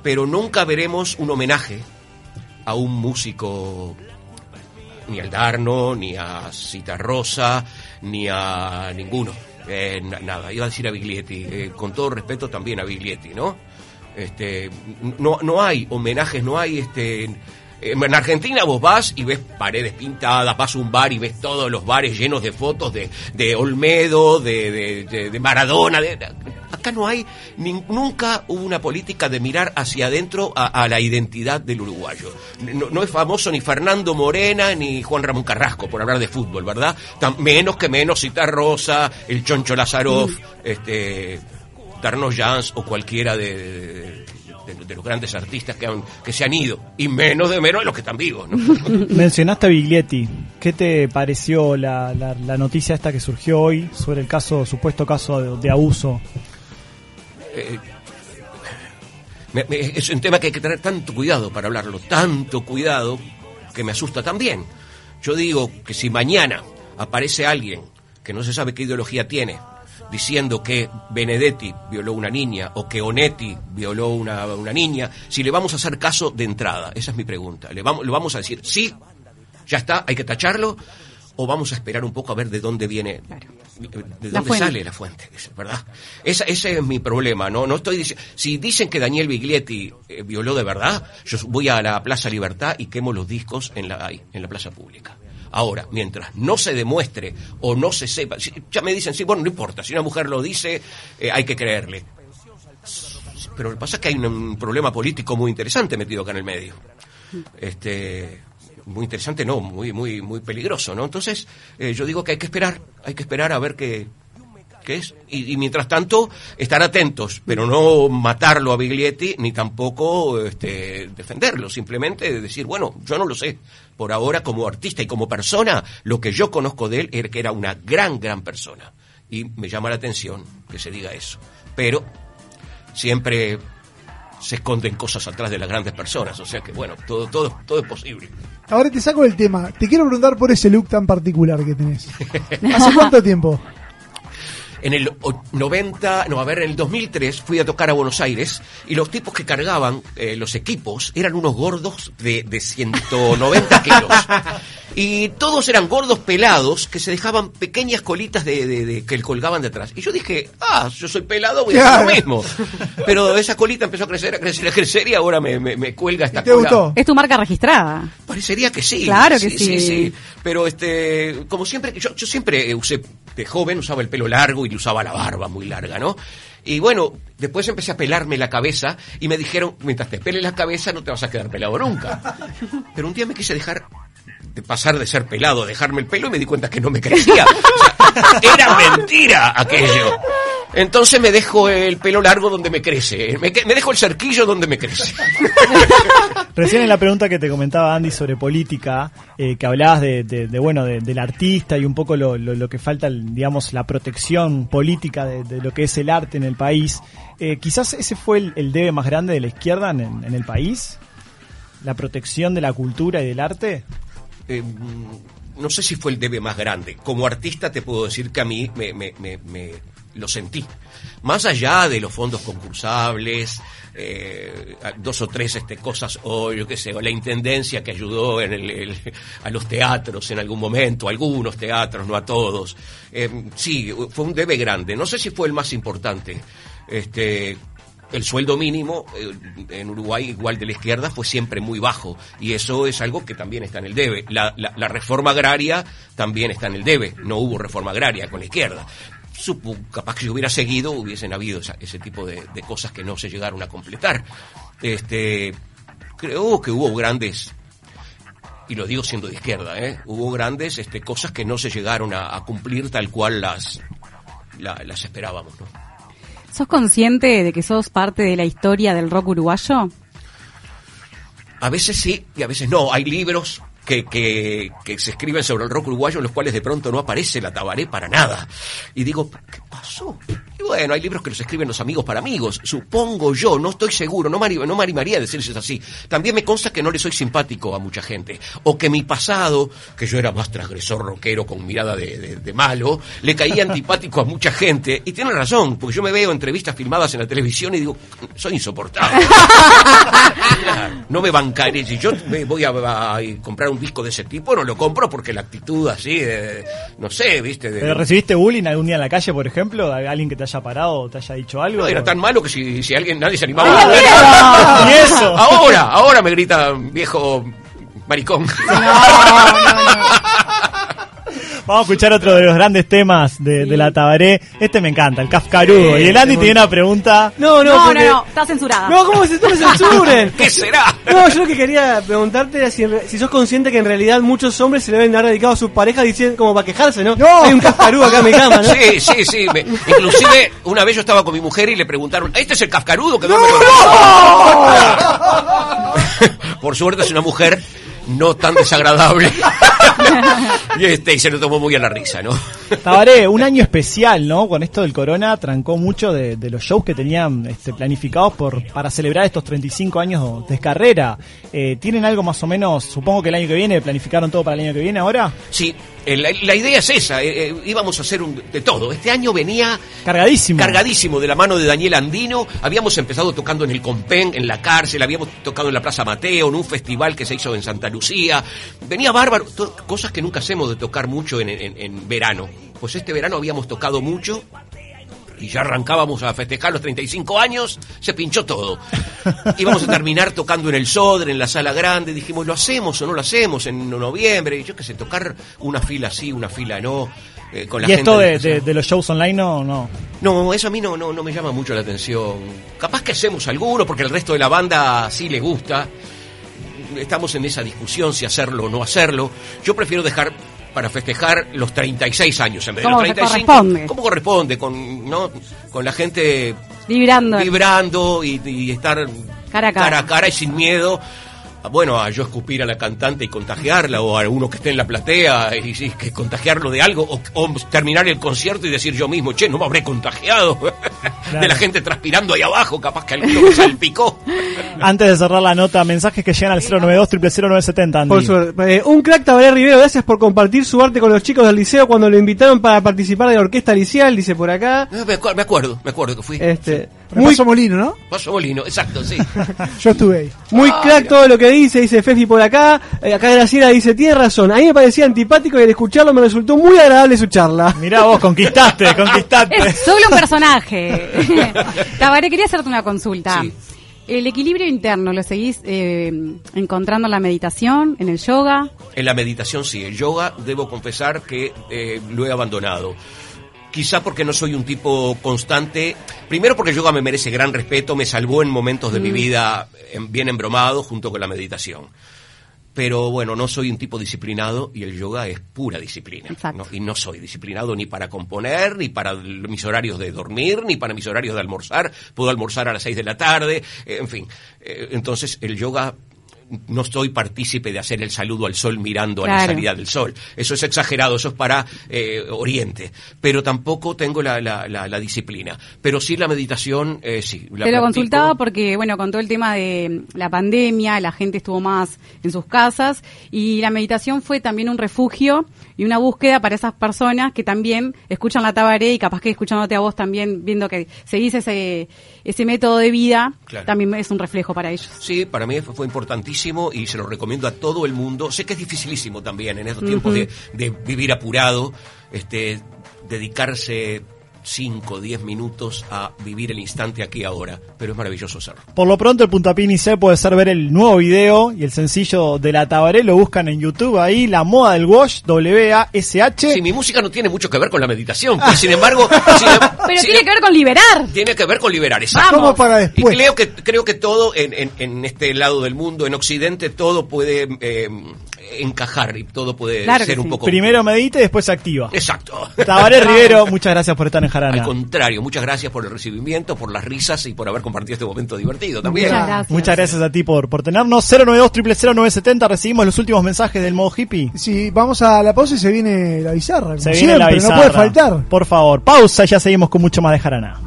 pero nunca veremos un homenaje a un músico ni al Darno, ni a Cita Rosa, ni a ninguno. Eh, na- nada, iba a decir a Biglietti, eh, con todo respeto también a Biglietti, ¿no? Este, no, no hay homenajes, no hay este. En Argentina vos vas y ves paredes pintadas, vas a un bar y ves todos los bares llenos de fotos de, de Olmedo, de, de- de- de Maradona. de- acá no hay, nunca hubo una política de mirar hacia adentro a, a la identidad del uruguayo. No, no es famoso ni Fernando Morena ni Juan Ramón Carrasco por hablar de fútbol, ¿verdad? Tan- menos que menos Cita Rosa, el Choncho Lazarov, este, Darno Jans o cualquiera de, de- de- de los grandes artistas que, han- que se han ido. Y menos de menos de los que están vivos, ¿no? Mencionaste a Biglietti. ¿Qué te pareció la, la- la noticia esta que surgió hoy sobre el caso, supuesto caso de, de abuso? Eh, me- me- es un tema que hay que tener tanto cuidado para hablarlo, tanto cuidado que me asusta también. Yo digo que si mañana aparece alguien que no se sabe qué ideología tiene, diciendo que Benedetti violó una niña o que Onetti violó una, una niña, si le vamos a hacer caso de entrada, esa es mi pregunta. ¿Le vamos, le vamos a decir, sí, ya está, hay que tacharlo? ¿O vamos a esperar un poco a ver de dónde viene, de dónde sale la fuente, ¿verdad? Esa, ese es mi problema, ¿no? No estoy diciendo, si dicen que Daniel Biglietti eh, violó de verdad, yo voy a la Plaza Libertad y quemo los discos en la, en la plaza pública. Ahora, mientras no se demuestre o no se sepa, ya me dicen, sí, bueno, no importa, si una mujer lo dice, eh, hay que creerle. Pero lo que pasa es que hay un, un problema político muy interesante metido acá en el medio. Este, muy interesante, no, muy, muy, muy peligroso, ¿no? Entonces, eh, yo digo que hay que esperar, hay que esperar a ver qué, qué es. Y, y mientras tanto, estar atentos, pero no matarlo a Biglietti, ni tampoco este, defenderlo, simplemente decir, bueno, yo no lo sé. Por ahora, como artista y como persona, lo que yo conozco de él es que era una gran, gran persona. Y me llama la atención que se diga eso. Pero siempre se esconden cosas atrás de las grandes personas, o sea que bueno, todo, todo, todo es posible. Ahora te saco del tema. Te quiero preguntar por ese look tan particular que tenés. ¿Hace cuánto tiempo? En el o- 90, no, a ver, en el 2003 fui a tocar a Buenos Aires y los tipos que cargaban eh, los equipos eran unos gordos de, de 190 kilos. Y todos eran gordos pelados que se dejaban pequeñas colitas de, de- de- que colgaban detrás. Y yo dije, ah, yo soy pelado, voy a hacer lo mismo. Pero esa colita empezó a crecer, a crecer, a crecer y ahora me, me- me cuelga esta cola. Es tu marca registrada. Parecería que sí. Claro que sí. Pero este, como siempre, yo, yo siempre eh, usé, de joven usaba el pelo largo y usaba la barba muy larga, ¿no? Y bueno, después empecé a pelarme la cabeza y me dijeron, mientras te peles la cabeza no te vas a quedar pelado nunca. Pero un día me quise dejar pasar de ser pelado, dejarme el pelo y me di cuenta que no me crecía. Era mentira aquello. Entonces me dejo el pelo largo donde me crece. Me, me dejo el cerquillo donde me crece. Recién en la pregunta que te comentaba Andy sobre política, eh, que hablabas de, bueno de- del artista y un poco lo, que falta, digamos, la protección política de, lo que es el arte en el país. eh, quizás ese fue el, debe más grande de la izquierda en el país, la protección de la cultura y del arte. Eh, no sé si fue el debe más grande. Como artista te puedo decir que a mí me, me- me- me lo sentí. Más allá de los fondos concursables, eh, dos o tres este, cosas, o yo qué sé, o la intendencia que ayudó en el- el- a los teatros en algún momento, algunos teatros, no a todos. Eh, sí, fue un debe grande. No sé si fue el más importante. Este, el sueldo mínimo eh, en Uruguay, igual de la izquierda, fue siempre muy bajo. Y eso es algo que también está en el debe. La, la- reforma agraria también está en el debe. No hubo reforma agraria con la izquierda. Supo, capaz que si hubiera seguido, hubiesen habido esa- ese tipo de, cosas que no se llegaron a completar. Este, creo que hubo grandes y lo digo siendo de izquierda, ¿eh? hubo grandes este, cosas que no se llegaron a, cumplir tal cual las, la- las esperábamos. ¿no? ¿Sos consciente de que sos parte de la historia del rock uruguayo? A veces sí y a veces no. Hay libros que, que, se escriben sobre el rock uruguayo en los cuales de pronto no aparece la tabaré para nada. Y digo, ¿qué pasó? Y bueno, hay libros que los escriben los amigos para amigos. Supongo yo, no estoy seguro, no me, no me animaría a decir si es así. También me consta que no le soy simpático a mucha gente. O que mi pasado, que yo era más transgresor rockero con mirada de, de- de malo, le caía antipático a mucha gente. Y tiene razón, porque yo me veo entrevistas filmadas en la televisión y digo, soy insoportable. No me bancaré. Si yo me voy a, a comprar un disco de ese tipo, no lo compro porque la actitud así, de, no sé, viste. De, ¿Pero ¿Recibiste bullying algún día en la calle, por ejemplo? ¿De ¿Alguien que te haya parado o te haya dicho algo? No, era ¿O- tan malo que si, si alguien, nadie se animaba a ¡Ay, hablar. ¿Y eso? Ahora, ahora me grita viejo maricón. Vamos a escuchar otro de los grandes temas de, de la Tabaré. Este me encanta, el Kafkarudo. Sí, y el Andy tiene una pregunta. No, no, no, porque- no, está censurada. No, ¿cómo se no me censuren? ¿Qué será? No, yo lo que quería preguntarte era si, sos consciente que en realidad muchos hombres se le deben haber dedicado a sus parejas diciendo como para quejarse, ¿no? Hay un cascarudo acá en mi cama, ¿no? Sí, sí, sí. me- inclusive, una vez yo estaba con mi mujer y le preguntaron, ¿este es el cascarudo que duerme con Por suerte es una mujer no tan desagradable. y, este, y se lo tomó muy a la risa, ¿no? Tabaré, un año especial, ¿no? Con esto del corona trancó mucho de, de los shows que tenían este, planificados por para celebrar estos 35 años de carrera. Eh, ¿Tienen algo más o menos, supongo que el año que viene, planificaron todo para el año que viene ahora? Sí, la, la idea es esa, eh, eh, íbamos a hacer un, de todo. Este año venía Cargadísimo. cargadísimo de la mano de Daniel Andino. Habíamos empezado tocando en el Compen, en la cárcel, habíamos tocado en la Plaza Mateo, en un festival que se hizo en Santa Lucía. Venía bárbaro, cosas que nunca hacemos de tocar mucho en, en- en verano. Pues este verano habíamos tocado mucho y ya arrancábamos a festejar los 35 años, se pinchó todo. Íbamos a terminar tocando en el Sodre, en la sala grande, dijimos, ¿lo hacemos o no lo hacemos en noviembre? Y yo qué sé, tocar una fila sí, una fila no, eh, con la ¿Y gente... esto de, de- de- de los shows online no? no. no, eso a mí no, no, no me llama mucho la atención. Capaz que hacemos alguno, porque el resto de la banda sí le gusta. Estamos en esa discusión si hacerlo o no hacerlo. Yo prefiero dejar para festejar los 36 años en vez de los 35. corresponde. ¿Cómo corresponde? Con, ¿no? con la gente Vibrando. vibrando y, y estar Cara a cara. cara a cara y sin miedo. Bueno, a yo escupir a la cantante y contagiarla, o a uno que esté en la platea y, y que contagiarlo de algo, o, o terminar el concierto y decir yo mismo, che, no me habré contagiado de la gente transpirando ahí abajo, capaz que alguno me salpicó. Antes de cerrar la nota, mensajes que llegan al 092 0970 Andy. Por suerte. Eh, un crack Tabaré Rivero, gracias por compartir su arte con los chicos del liceo cuando lo invitaron para participar de la orquesta liceal, dice por acá. Me acuerdo, me acuerdo, me acuerdo que fui. Este, Muy Paso Molino, ¿no? Paso Molino, exacto, sí. Yo estuve ahí. Muy Ah, crack todo lo que dice, dice Fefi por acá. Eh, acá Graciela dice, tiene razón. A mí me parecía antipático y al escucharlo me resultó muy agradable su charla. Mirá vos, conquistaste, conquistaste. Es solo un personaje. Tabaré, quería hacerte una consulta. El equilibrio interno, ¿lo seguís eh, encontrando en la meditación, en el yoga? En la meditación sí, el yoga debo confesar que eh, lo he abandonado. Quizá porque no soy un tipo constante. Primero porque el yoga me merece gran respeto, me salvó en momentos de mi Mm. vida en- bien embromado junto con la meditación. Pero bueno, no soy un tipo disciplinado y el yoga es pura disciplina. ¿no? Y no soy disciplinado ni para componer, ni para mis horarios de dormir, ni para mis horarios de almorzar. Puedo almorzar a las seis de la tarde, eh, en fin. Eh, entonces el yoga no soy partícipe de hacer el saludo al sol mirando a la salida del sol. Eso es exagerado, eso es para eh, Oriente. Pero tampoco tengo la, la- la- la disciplina. Pero sí la meditación, eh, sí. La Te lo consultaba porque, bueno, con todo el tema de la pandemia, la gente estuvo más en sus casas y la meditación fue también un refugio y una búsqueda para esas personas que también escuchan la tabaré y capaz que escuchándote a vos también, viendo que seguís ese, ese método de vida, Claro. también es un reflejo para ellos. Sí, para mí fue, importantísimo y se lo recomiendo a todo el mundo. Sé que es dificilísimo también en estos tiempos de, de vivir apurado, este, dedicarse 5 o 10 minutos a vivir el instante aquí y ahora, pero es maravilloso hacerlo. Por lo pronto el puntapié inicial puede ser ver el nuevo video y el sencillo de la Tabaré, lo buscan en YouTube ahí, la moda del wash, W-A-S-H. Sí, mi música no tiene mucho que ver con la meditación, pero sin embargo, sin em- Pero sin tiene que ver con liberar. Tiene que ver con liberar, exacto. Para Y después. creo que, creo que todo en, en- en este lado del mundo, en Occidente, todo puede eh, encajar y todo puede Claro ser un sí. poco... Primero medita y después se activa. Exacto. Tabaré Rivero, muchas gracias por estar en Jarana. Al contrario, muchas gracias por el recibimiento, por las risas y por haber compartido este momento divertido también. Muchas gracias. Muchas gracias a ti por, por tenernos. 092 970 recibimos los últimos mensajes del modo hippie. Sí, vamos a la pausa y se viene la bizarra. Como Se viene siempre, la bizarra. no puede faltar. Por favor, pausa y ya seguimos con mucho más de Jarana.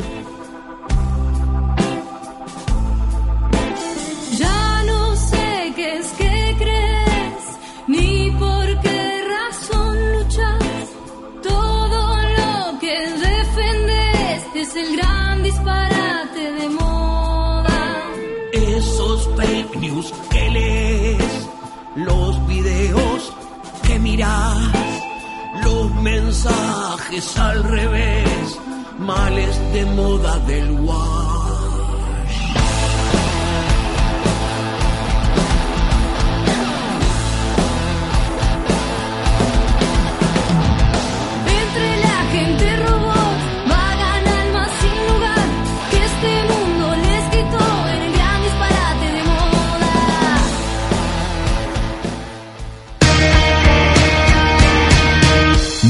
Mensajes al revés, males de moda del wash.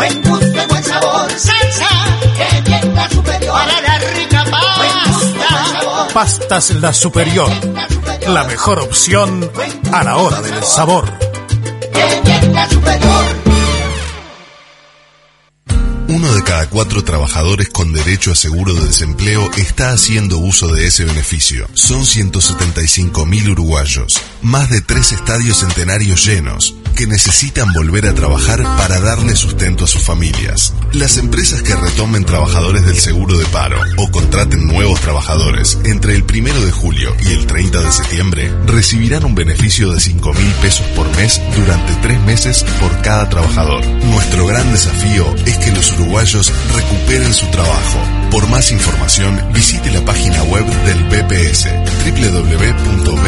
Buen gusto y buen sabor. Salsa, Que bien la superior. para la rica pasta. Pastas La Superior. La mejor opción a la hora del sabor. Que bien la superior. Uno de cada cuatro trabajadores con derecho a seguro de desempleo está haciendo uso de ese beneficio. Son 175.000 uruguayos, más de tres estadios centenarios llenos, que necesitan volver a trabajar para darle sustento a sus familias. Las empresas que retomen trabajadores del seguro de paro o contraten nuevos trabajadores entre el primero de julio y el 30 de septiembre recibirán un beneficio de 5 mil pesos por mes durante tres meses por cada trabajador. Nuestro gran desafío es que los uruguayos recuperen su trabajo. Por más información, visite la página web del BPS www.bps.gov.uy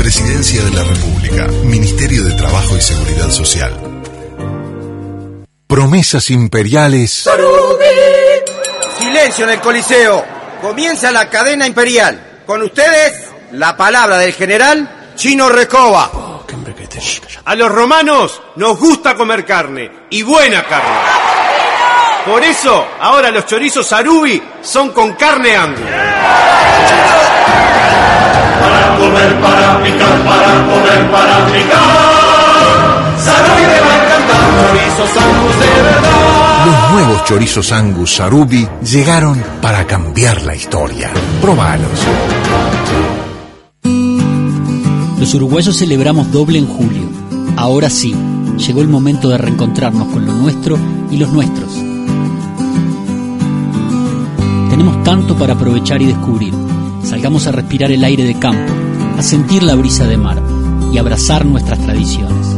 Presidencia de la República, Ministerio de Trabajo y Seguridad Social. Promesas imperiales. Silencio en el Coliseo. Comienza la cadena imperial. Con ustedes, la palabra del general Chino Recoba. A los romanos nos gusta comer carne, y buena carne. Por eso, ahora los chorizos Sarubi son con carne angus. Para comer, para picar, para comer, para picar. Sarubi me va a encantar. Chorizos Angus de verdad. Los nuevos chorizos Angus Sarubi llegaron para cambiar la historia. Probalos. Los uruguayos celebramos doble en julio. Ahora sí, llegó el momento de reencontrarnos con lo nuestro y los nuestros. Tenemos tanto para aprovechar y descubrir. Salgamos a respirar el aire de campo, a sentir la brisa de mar y abrazar nuestras tradiciones.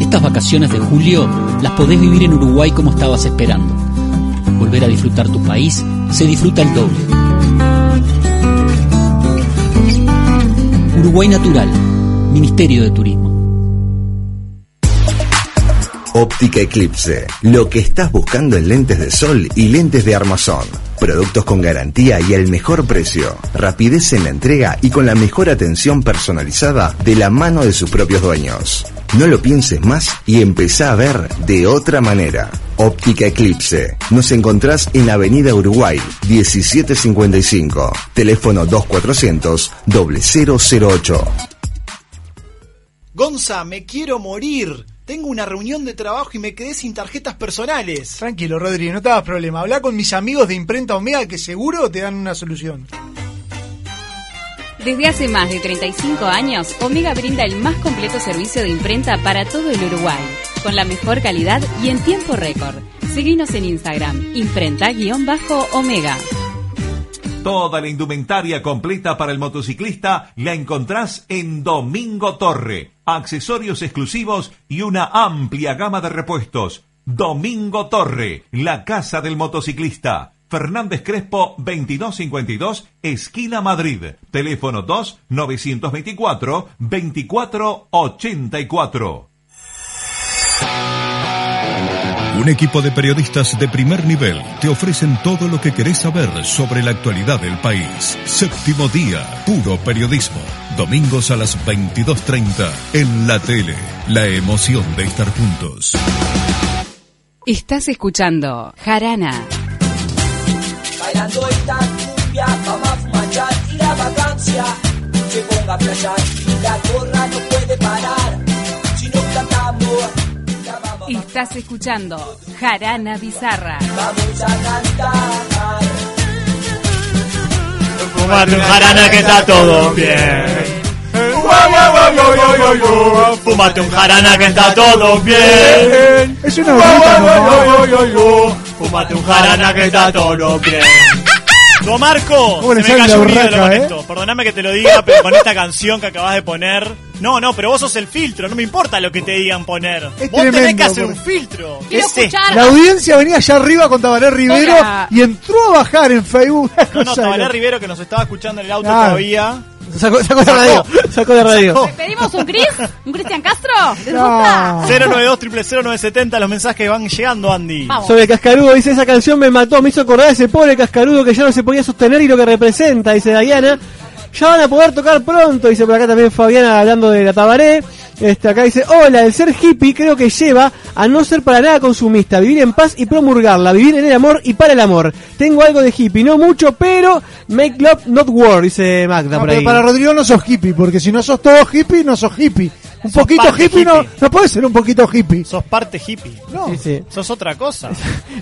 Estas vacaciones de julio las podés vivir en Uruguay como estabas esperando. Volver a disfrutar tu país se disfruta el doble. Uruguay Natural, Ministerio de Turismo. Óptica Eclipse. Lo que estás buscando en lentes de sol y lentes de armazón. Productos con garantía y el mejor precio. Rapidez en la entrega y con la mejor atención personalizada de la mano de sus propios dueños. No lo pienses más y empezá a ver de otra manera. Óptica Eclipse. Nos encontrás en Avenida Uruguay, 1755. Teléfono 2400 0008. Gonza, me quiero morir. Tengo una reunión de trabajo y me quedé sin tarjetas personales. Tranquilo, Rodri, no te hagas problema. Habla con mis amigos de Imprenta Omega que seguro te dan una solución. Desde hace más de 35 años, Omega brinda el más completo servicio de imprenta para todo el Uruguay, con la mejor calidad y en tiempo récord. Seguinos en Instagram, imprenta-omega. Toda la indumentaria completa para el motociclista la encontrás en Domingo Torre. Accesorios exclusivos y una amplia gama de repuestos. Domingo Torre, la casa del motociclista. Fernández Crespo 2252, esquina Madrid. Teléfono 2 924 2484. Un equipo de periodistas de primer nivel te ofrecen todo lo que querés saber sobre la actualidad del país. Séptimo día, puro periodismo. Domingos a las 22.30 en la tele. La emoción de estar juntos. Estás escuchando Jarana. Bailando esta cumbia, vamos a fumar y la vacancia. Que ponga a playar y la gorra no puede Estás escuchando Jarana Bizarra. vamos a cantar. Fumate un jarana que está todo bien. Fumate un jarana que está todo bien. Es una bonita, ¿no? Fumate un jarana que está todo bien. Don Marco, ¿Cómo se me cayó un ídolo con eh? esto. Perdóname que te lo diga, pero con esta canción que acabas de poner. No, no, pero vos sos el filtro, no me importa lo que te digan poner. vos tenés que hacer un filtro. Quiero Ese- escuchar. La audiencia venía allá arriba con Tabaré Rivero Hola. y entró a bajar en Facebook. No, no, Tabaré. Rivero que nos estaba escuchando en el auto todavía. Sacó, sacó de radio. Sacó de radio. ¿Pedimos un Chris? ¿Un Cristian Castro? ¿Les No. gusta? 092 0970 los mensajes van llegando, Andy. Vamos. Sobre el cascarudo, dice esa canción me mató, me hizo acordar a ese pobre cascarudo que ya no se podía sostener y lo que representa, dice Diana. Ya van a poder tocar pronto, dice por acá también Fabiana hablando de la tabaré. Este, acá dice, hola, el ser hippie creo que lleva a no ser para nada consumista, vivir en paz y promulgarla, vivir en el amor y para el amor. Tengo algo de hippie, no mucho, pero make love not war, dice Magda No, por pero ahí. para Rodrigo no sos hippie, porque si no sos todo hippie, no sos hippie. Un Sos poquito hippie, no, puedes ser un poquito hippie. Sos parte hippie. No, Sí, sí. Sos otra cosa.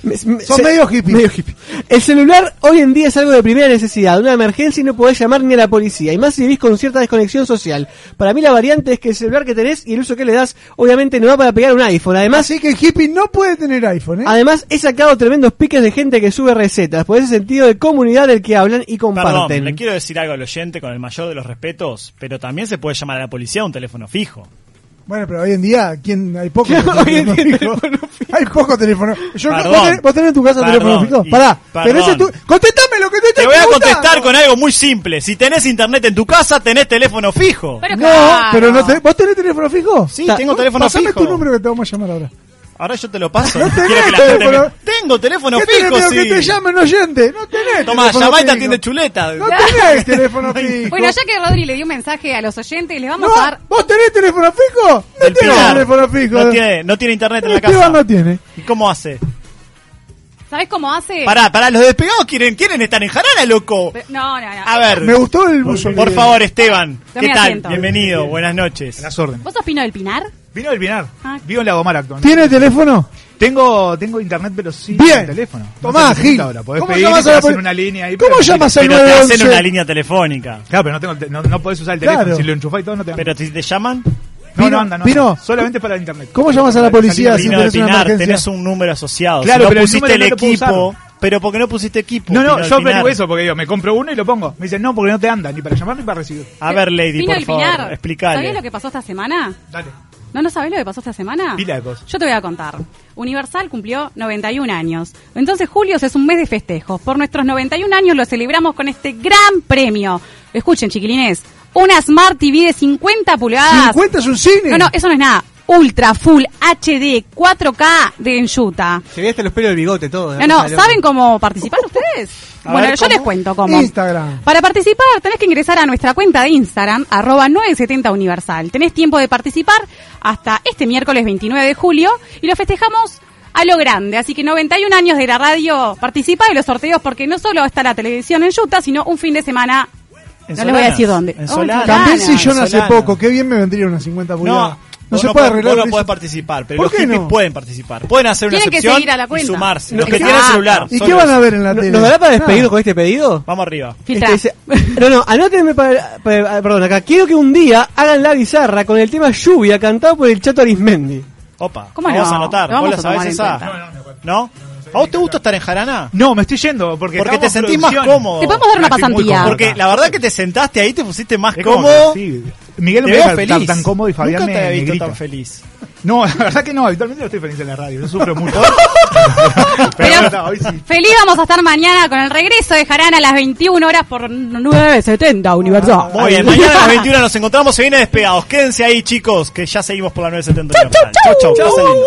Me- me- sos se- medio hippie. medio hippie. El celular hoy en día es algo de primera necesidad, una emergencia y no podés llamar ni a la policía, y más si vivís con cierta desconexión social. Para mí la variante es que el celular que tenés y el uso que le das, obviamente no va para pegar un iPhone. Además, Así que el hippie no puede tener iPhone, ¿eh? además he sacado tremendos piques de gente que sube recetas, por ese sentido de comunidad del que hablan y Perdón, comparten. le quiero decir algo al oyente con el mayor de los respetos, pero también se puede llamar a la policía a un teléfono fijo. Bueno, pero hoy en día, ¿quién? Hay poco Hoy en día teléfono fijo. Hay poco teléfono. Yo, Perdón. ¿vos, tenés, vos tenés en tu casa Perdón, teléfono fijo? Pará, perdón. tenés en tu... Contestame lo que te estoy Te voy a contestar con algo muy simple. Si tenés internet en tu casa, tenés teléfono fijo. Pero No, claro. pero no te... ¿Vos tenés teléfono fijo? Sí, tengo teléfono Pasame fijo. tu número que te vamos a llamar ahora. Ahora yo te lo paso. No tenés Quiero que la gente teléfono. me- Tengo teléfono ¿Qué tenés fijo, sí. que te llamen oyente? No tenés Tomá, teléfono llamá y te atiende chuleta. No tenés teléfono fijo. Bueno, ya que Rodri le dio un mensaje a los oyentes, les vamos No, a dar. ¿Vos tenés teléfono fijo? No El tenés Pilar. teléfono fijo. No tiene, no tiene internet en la casa. no tiene. ¿Y cómo hace? ¿Sabés cómo hace? Pará, pará, los despegados quieren, quieren estar en Jarana, loco. No, no, no. A ver, Me gustó el buzo. por favor, Esteban. ¿Qué tal? asiento. Bienvenido, buenas noches. Las órdenes. ¿Vos sos Pino del Pinar? Vino del Pinar. Ah. Vivo en Lagomar actualmente. ¿Tiene teléfono? Tengo, tengo internet, pero sí Bien. el teléfono. Tomá, no necesita Gil. ahora. Podés ¿Cómo pedir y llamas te a la hacen una línea ahí. ¿Cómo pero- llamas al Pero te hacen 911? una línea telefónica. Claro, pero no, tengo, el te- no, no podés usar el teléfono. Claro. Si lo enchufás y todo, no te anda. Pero si te llaman, no, Pino, no anda, no Pino. anda. Solamente para el internet. ¿Cómo llamas a la policía si Pino de tenés una Pinar, emergencia? tenés un número asociado. Claro, si no pero el pusiste número el no lo puedo equipo, pero ¿por qué no pusiste equipo? No, no, yo Pinar? averiguo eso porque yo me compro uno y lo pongo. Me dicen, no, porque no te anda ni para llamar ni para recibir. A ver, Lady, Pino por favor, Pinar. explicale. ¿Sabías lo que pasó esta semana? Dale. ¿No, no sabés lo que pasó esta semana? Pila de cosas. Yo te voy a contar. Universal cumplió 91 años. Entonces julio es un mes de festejos. Por nuestros 91 años lo celebramos con este gran premio. Escuchen, chiquilines. una Smart TV de 50 pulgadas. 50 es un cine. No, no, eso no es nada. Ultra Full HD 4K de Enjuta. Se ve hasta los pelos del bigote, todo. No, no, ¿saben cómo participar ustedes? A bueno, ver, yo les cuento cómo. Instagram. Para participar tenés que ingresar a nuestra cuenta de Instagram, arroba 970 Universal. Tenés tiempo de participar hasta este miércoles 29 de julio y lo festejamos a lo grande. Así que 91 años de la radio, participa de los sorteos porque no solo está la televisión en Utah, sino un fin de semana... En no les voy a decir dónde. En Oh, Solanas. También si yo en nace Solanas. poco, qué bien me vendría una 50 pulgadas. No, vos se no puede podés- arreglar. vos no podés participar, pero ¿Por los qué hippies no? pueden participar. Pueden hacer una Tienen que excepción seguir a la y cuenta. sumarse. No, Los que exacto. tienen celular. ¿Y qué van a ver en la ¿No- tele? ¿Nos dará para despedirnos con este pedido? Vamos arriba. Filtra. Este dice- no, no, anótenme para, para- perdón, acá. Quiero que un día hagan la bizarra con el tema Lluvia cantado por el Chato Arismendi. Opa, ¿Cómo vamos no? a anotar. Lo ¿Vos vamos la a sabés tomar en esa? ¿No? ¿A vos te gusta estar en Jarana? No, me estoy yendo porque, Porque te estamos sentís más producción. cómodo. Te podemos dar una Estoy muy pasantía. cómodo. Porque la verdad que te sentaste ahí, te pusiste más Es como cómodo. que sí. Miguel me deja estar feliz. tan cómodo y Fabián Nunca me, había visto tan feliz. No, la verdad que no, habitualmente no estoy feliz en la radio, yo sufro mucho. Pero, Pero- no, hoy sí. Feliz vamos a estar mañana con el regreso de Jarana a las 21 horas por 970 Universal. Muy bien, mañana a las 21 nos encontramos, se viene despegados. Quédense ahí, chicos, que ya seguimos por la 970. Universal. Chau, chau, lindo.